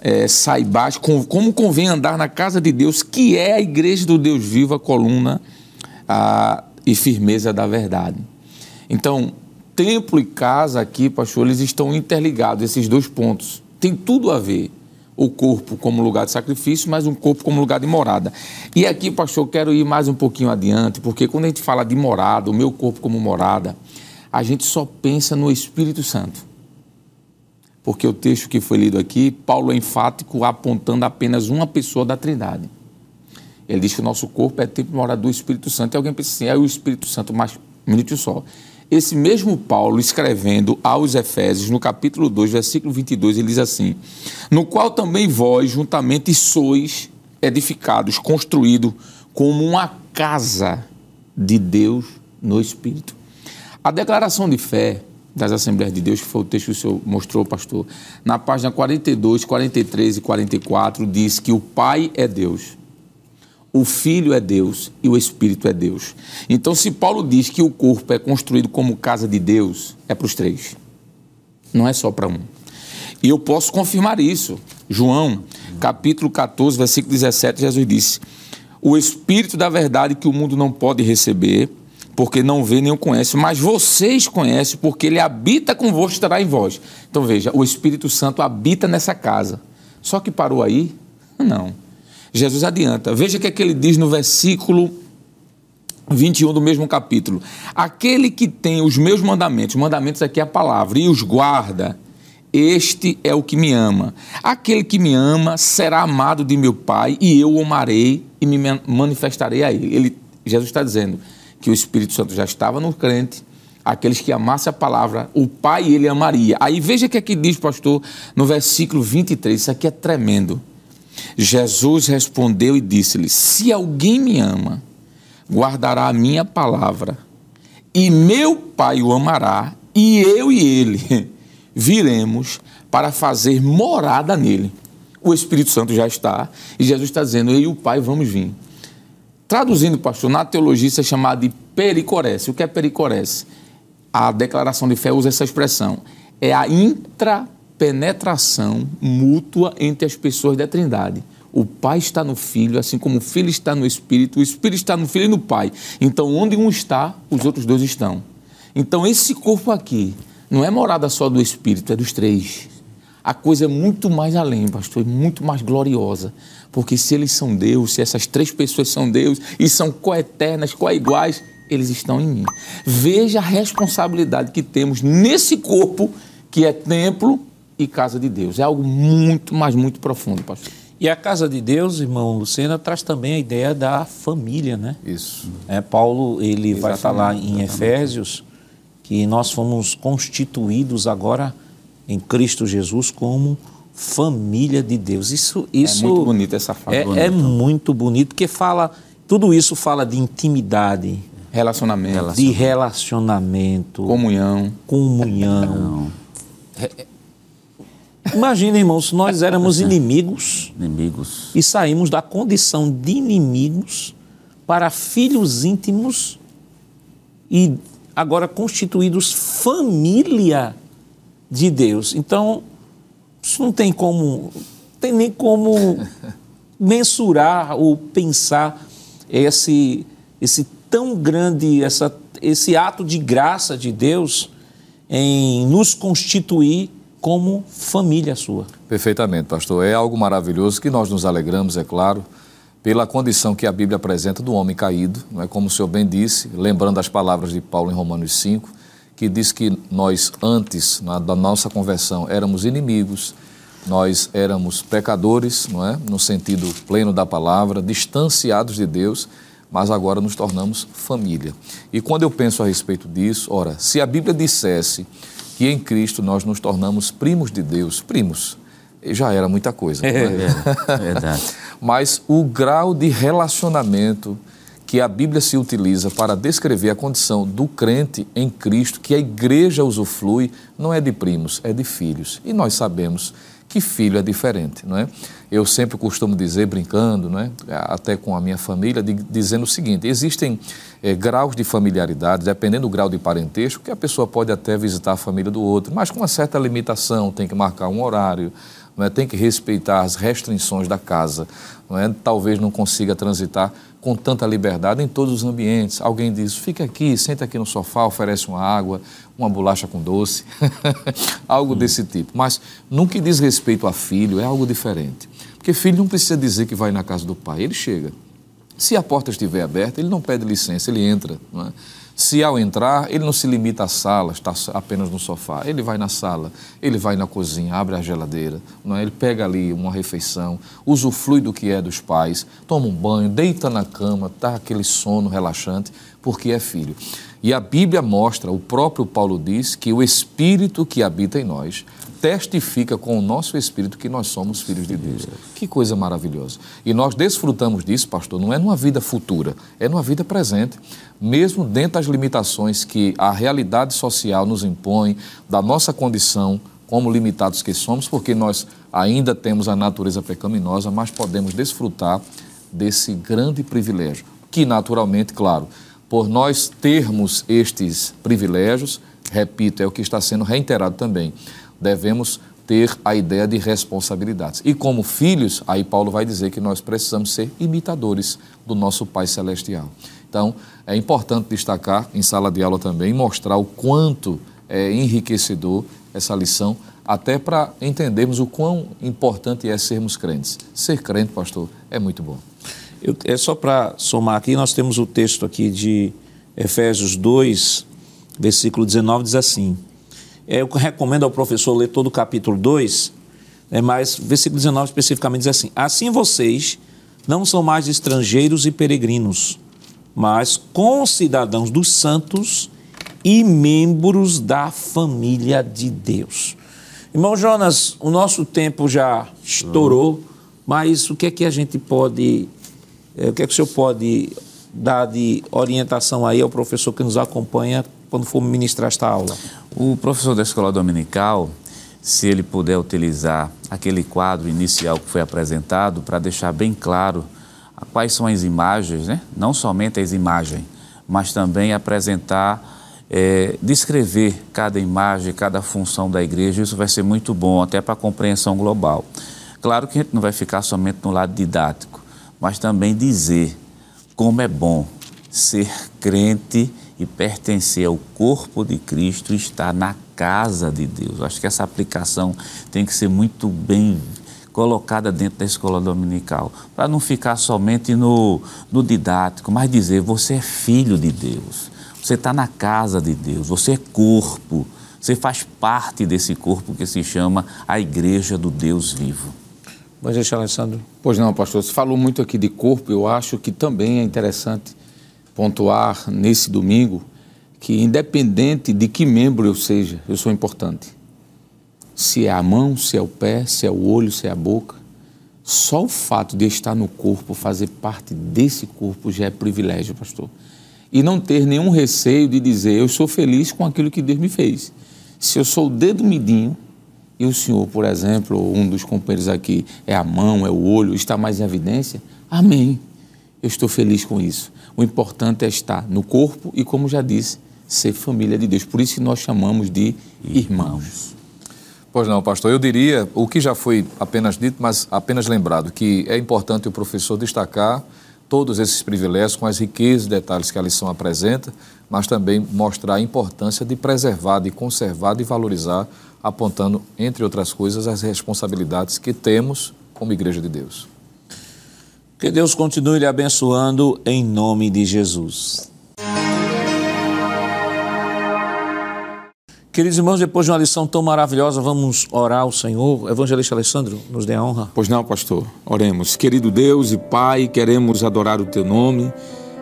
é, saibais com, como convém andar na casa de Deus, que é a igreja do Deus vivo, a coluna a, e firmeza da verdade. Então, templo e casa aqui, pastor, eles estão interligados, esses dois pontos. Tem tudo a ver. O corpo como lugar de sacrifício, mas um corpo como lugar de morada. E aqui, pastor, quero ir mais um pouquinho adiante, porque quando a gente fala de morada, o meu corpo como morada, a gente só pensa no Espírito Santo. Porque o texto que foi lido aqui, Paulo é enfático apontando apenas uma pessoa da Trindade. Ele diz que o nosso corpo é tempo de morada do Espírito Santo. E alguém pensa assim, é o Espírito Santo, mas um só esse mesmo Paulo, escrevendo aos Efésios, no capítulo 2, versículo 22, ele diz assim: No qual também vós juntamente sois edificados, construídos como uma casa de Deus no Espírito. A declaração de fé das Assembleias de Deus, que foi o texto que o senhor mostrou, pastor, na página 42, 43 e 44, diz que o Pai é Deus, o Filho é Deus e o Espírito é Deus. Então, se Paulo diz que o corpo é construído como casa de Deus, é para os três, não é só para um. E eu posso confirmar isso. João, capítulo 14, versículo 17, Jesus disse: O Espírito da verdade que o mundo não pode receber porque não vê nem o conhece, mas vocês conhecem, porque ele habita convosco, estará em vós. Então veja, o Espírito Santo habita nessa casa. Só que parou aí? Não. Jesus adianta. Veja o que, é que ele diz no versículo 21 do mesmo capítulo. Aquele que tem os meus mandamentos, mandamentos aqui é a palavra, e os guarda, este é o que me ama. Aquele que me ama será amado de meu Pai, e eu o amarei e me manifestarei a ele. ele Jesus está dizendo: que o Espírito Santo já estava no crente, aqueles que amassem a palavra, o Pai ele amaria. Aí veja o que aqui diz, pastor, no versículo 23, isso aqui é tremendo. Jesus respondeu e disse-lhe: Se alguém me ama, guardará a minha palavra, e meu Pai o amará, e eu e ele viremos para fazer morada nele. O Espírito Santo já está, e Jesus está dizendo: Eu e o Pai vamos vir. Traduzindo, pastor, na teologia isso é chamado de pericorese. O que é pericorese? A declaração de fé usa essa expressão. É a intrapenetração mútua entre as pessoas da Trindade. O Pai está no Filho, assim como o Filho está no Espírito, o Espírito está no Filho e no Pai. Então, onde um está, os outros dois estão. Então, esse corpo aqui não é morada só do Espírito, é dos três. A coisa é muito mais além, pastor, é muito mais gloriosa. Porque se eles são Deus, se essas três pessoas são Deus e são coeternas, coiguais, eles estão em mim. Veja a responsabilidade que temos nesse corpo que é templo e casa de Deus. É algo muito, mas muito profundo, pastor. E a casa de Deus, irmão Lucena, traz também a ideia da família, né? Isso. É, Paulo, ele exatamente, vai falar em exatamente. Efésios que nós fomos constituídos agora em Cristo Jesus como família de Deus. Isso, isso é muito bonito essa fala. É, é, muito bonito, porque fala, tudo isso fala de intimidade, relacionamento, de relacionamento, comunhão, comunhão. É, Imagina, irmãos, se nós éramos inimigos, inimigos e saímos da condição de inimigos para filhos íntimos e agora constituídos família de Deus. Então, isso não tem como, tem nem como mensurar ou pensar esse, esse tão grande, essa, esse ato de graça de Deus em nos constituir como família sua. Perfeitamente, pastor. É algo maravilhoso que nós nos alegramos, é claro, pela condição que a Bíblia apresenta do homem caído, não é como o senhor bem disse, lembrando as palavras de Paulo em Romanos 5, que diz que nós, antes na, da nossa conversão, éramos inimigos, nós éramos pecadores, não é? no sentido pleno da palavra, distanciados de Deus, mas agora nos tornamos família. E quando eu penso a respeito disso, ora, se a Bíblia dissesse que em Cristo nós nos tornamos primos de Deus, primos, já era muita coisa. É, é? é verdade. mas o grau de relacionamento que a Bíblia se utiliza para descrever a condição do crente em Cristo, que a igreja usufrui, não é de primos, é de filhos. E nós sabemos que filho é diferente, não é? Eu sempre costumo dizer, brincando, não é? até com a minha família, de, dizendo o seguinte: existem é, graus de familiaridade, dependendo do grau de parentesco, que a pessoa pode até visitar a família do outro, mas com uma certa limitação, tem que marcar um horário, não é? tem que respeitar as restrições da casa, não é? talvez não consiga transitar com tanta liberdade em todos os ambientes. Alguém diz, fica aqui, senta aqui no sofá, oferece uma água, uma bolacha com doce, algo hum. desse tipo. Mas no que diz respeito a filho, é algo diferente. Porque filho não precisa dizer que vai na casa do pai, ele chega. Se a porta estiver aberta, ele não pede licença, ele entra. Não é? Se ao entrar, ele não se limita à sala, está apenas no sofá. Ele vai na sala, ele vai na cozinha, abre a geladeira, não é? ele pega ali uma refeição, usufrui do que é dos pais, toma um banho, deita na cama, dá aquele sono relaxante, porque é filho. E a Bíblia mostra, o próprio Paulo diz, que o Espírito que habita em nós testifica com o nosso espírito que nós somos filhos de Deus. Que coisa maravilhosa. E nós desfrutamos disso, pastor, não é numa vida futura, é numa vida presente. Mesmo dentro das limitações que a realidade social nos impõe, da nossa condição como limitados que somos, porque nós ainda temos a natureza pecaminosa, mas podemos desfrutar desse grande privilégio, que naturalmente, claro, por nós termos estes privilégios, repito, é o que está sendo reiterado também devemos ter a ideia de responsabilidades. E como filhos, aí Paulo vai dizer que nós precisamos ser imitadores do nosso Pai Celestial. Então, é importante destacar em sala de aula também, mostrar o quanto é enriquecedor essa lição, até para entendermos o quão importante é sermos crentes. Ser crente, pastor, é muito bom. Eu, é só para somar aqui, nós temos o texto aqui de Efésios 2, versículo 19, diz assim: eu recomendo ao professor ler todo o capítulo 2, é, mas versículo 19 especificamente diz assim: Assim vocês não são mais estrangeiros e peregrinos, mas concidadãos dos santos e membros da família de Deus. Irmão Jonas, o nosso tempo já estourou, mas o que é que a gente pode, é, o que é que o senhor pode dar de orientação aí ao professor que nos acompanha quando for ministrar esta aula? O professor da escola dominical, se ele puder utilizar aquele quadro inicial que foi apresentado para deixar bem claro quais são as imagens, né? não somente as imagens, mas também apresentar, é, descrever cada imagem, cada função da igreja, isso vai ser muito bom até para a compreensão global. Claro que a gente não vai ficar somente no lado didático, mas também dizer como é bom ser crente e pertencer ao corpo de Cristo está na casa de Deus. Acho que essa aplicação tem que ser muito bem colocada dentro da escola dominical, para não ficar somente no, no didático, mas dizer: você é filho de Deus, você está na casa de Deus, você é corpo, você faz parte desse corpo que se chama a Igreja do Deus Vivo. Deixa, Alessandro. Pois não, pastor, você falou muito aqui de corpo, eu acho que também é interessante pontuar nesse domingo que, independente de que membro eu seja, eu sou importante. Se é a mão, se é o pé, se é o olho, se é a boca, só o fato de estar no corpo, fazer parte desse corpo, já é privilégio, pastor. E não ter nenhum receio de dizer, eu sou feliz com aquilo que Deus me fez. Se eu sou o dedo midinho, e o senhor, por exemplo, um dos companheiros aqui, é a mão, é o olho, está mais em evidência, amém. Eu estou feliz com isso. O importante é estar no corpo e, como já disse, ser família de Deus. Por isso que nós chamamos de irmãos. Pois não, pastor. Eu diria o que já foi apenas dito, mas apenas lembrado, que é importante o professor destacar todos esses privilégios com as riquezas e detalhes que a lição apresenta, mas também mostrar a importância de preservar, de conservar, de valorizar, apontando, entre outras coisas, as responsabilidades que temos como Igreja de Deus. Que Deus continue lhe abençoando em nome de Jesus. Queridos irmãos, depois de uma lição tão maravilhosa, vamos orar ao Senhor. Evangelista Alessandro, nos dê a honra. Pois não, pastor. Oremos. Querido Deus e Pai, queremos adorar o teu nome,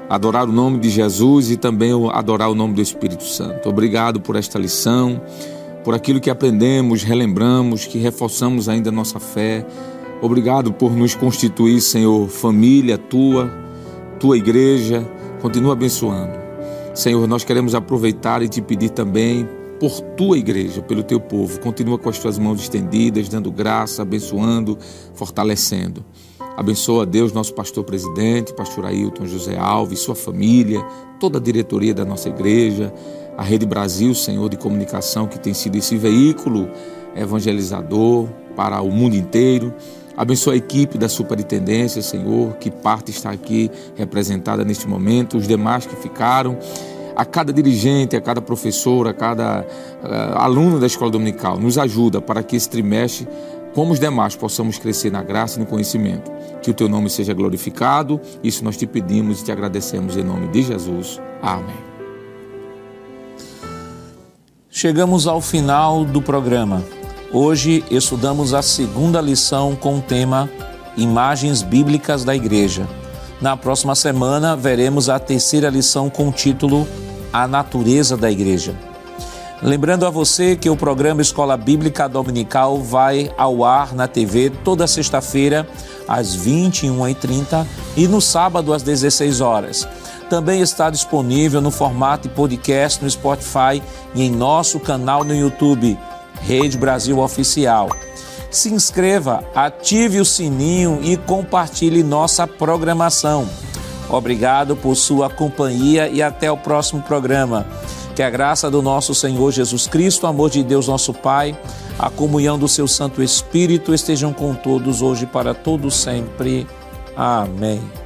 adorar o nome de Jesus e também adorar o nome do Espírito Santo. Obrigado por esta lição, por aquilo que aprendemos, relembramos, que reforçamos ainda a nossa fé Obrigado por nos constituir, Senhor, família tua, tua igreja. Continua abençoando. Senhor, nós queremos aproveitar e te pedir também por tua igreja, pelo teu povo. Continua com as tuas mãos estendidas, dando graça, abençoando, fortalecendo. Abençoa, Deus, nosso pastor presidente, pastor Ailton José Alves, sua família, toda a diretoria da nossa igreja, a Rede Brasil, Senhor, de comunicação, que tem sido esse veículo evangelizador para o mundo inteiro. Abençoa a equipe da superintendência, Senhor, que parte está aqui representada neste momento, os demais que ficaram, a cada dirigente, a cada professor, a cada uh, aluno da escola dominical. Nos ajuda para que esse trimestre, como os demais, possamos crescer na graça e no conhecimento. Que o teu nome seja glorificado. Isso nós te pedimos e te agradecemos em nome de Jesus. Amém. Chegamos ao final do programa. Hoje estudamos a segunda lição com o tema Imagens Bíblicas da Igreja. Na próxima semana veremos a terceira lição com o título A Natureza da Igreja. Lembrando a você que o programa Escola Bíblica Dominical vai ao ar na TV toda sexta-feira às 21h30 e no sábado às 16 horas. Também está disponível no formato podcast no Spotify e em nosso canal no YouTube, Rede Brasil Oficial. Se inscreva, ative o sininho e compartilhe nossa programação. Obrigado por sua companhia e até o próximo programa. Que a graça do nosso Senhor Jesus Cristo, o amor de Deus, nosso Pai, a comunhão do seu Santo Espírito estejam com todos hoje para todos sempre. Amém.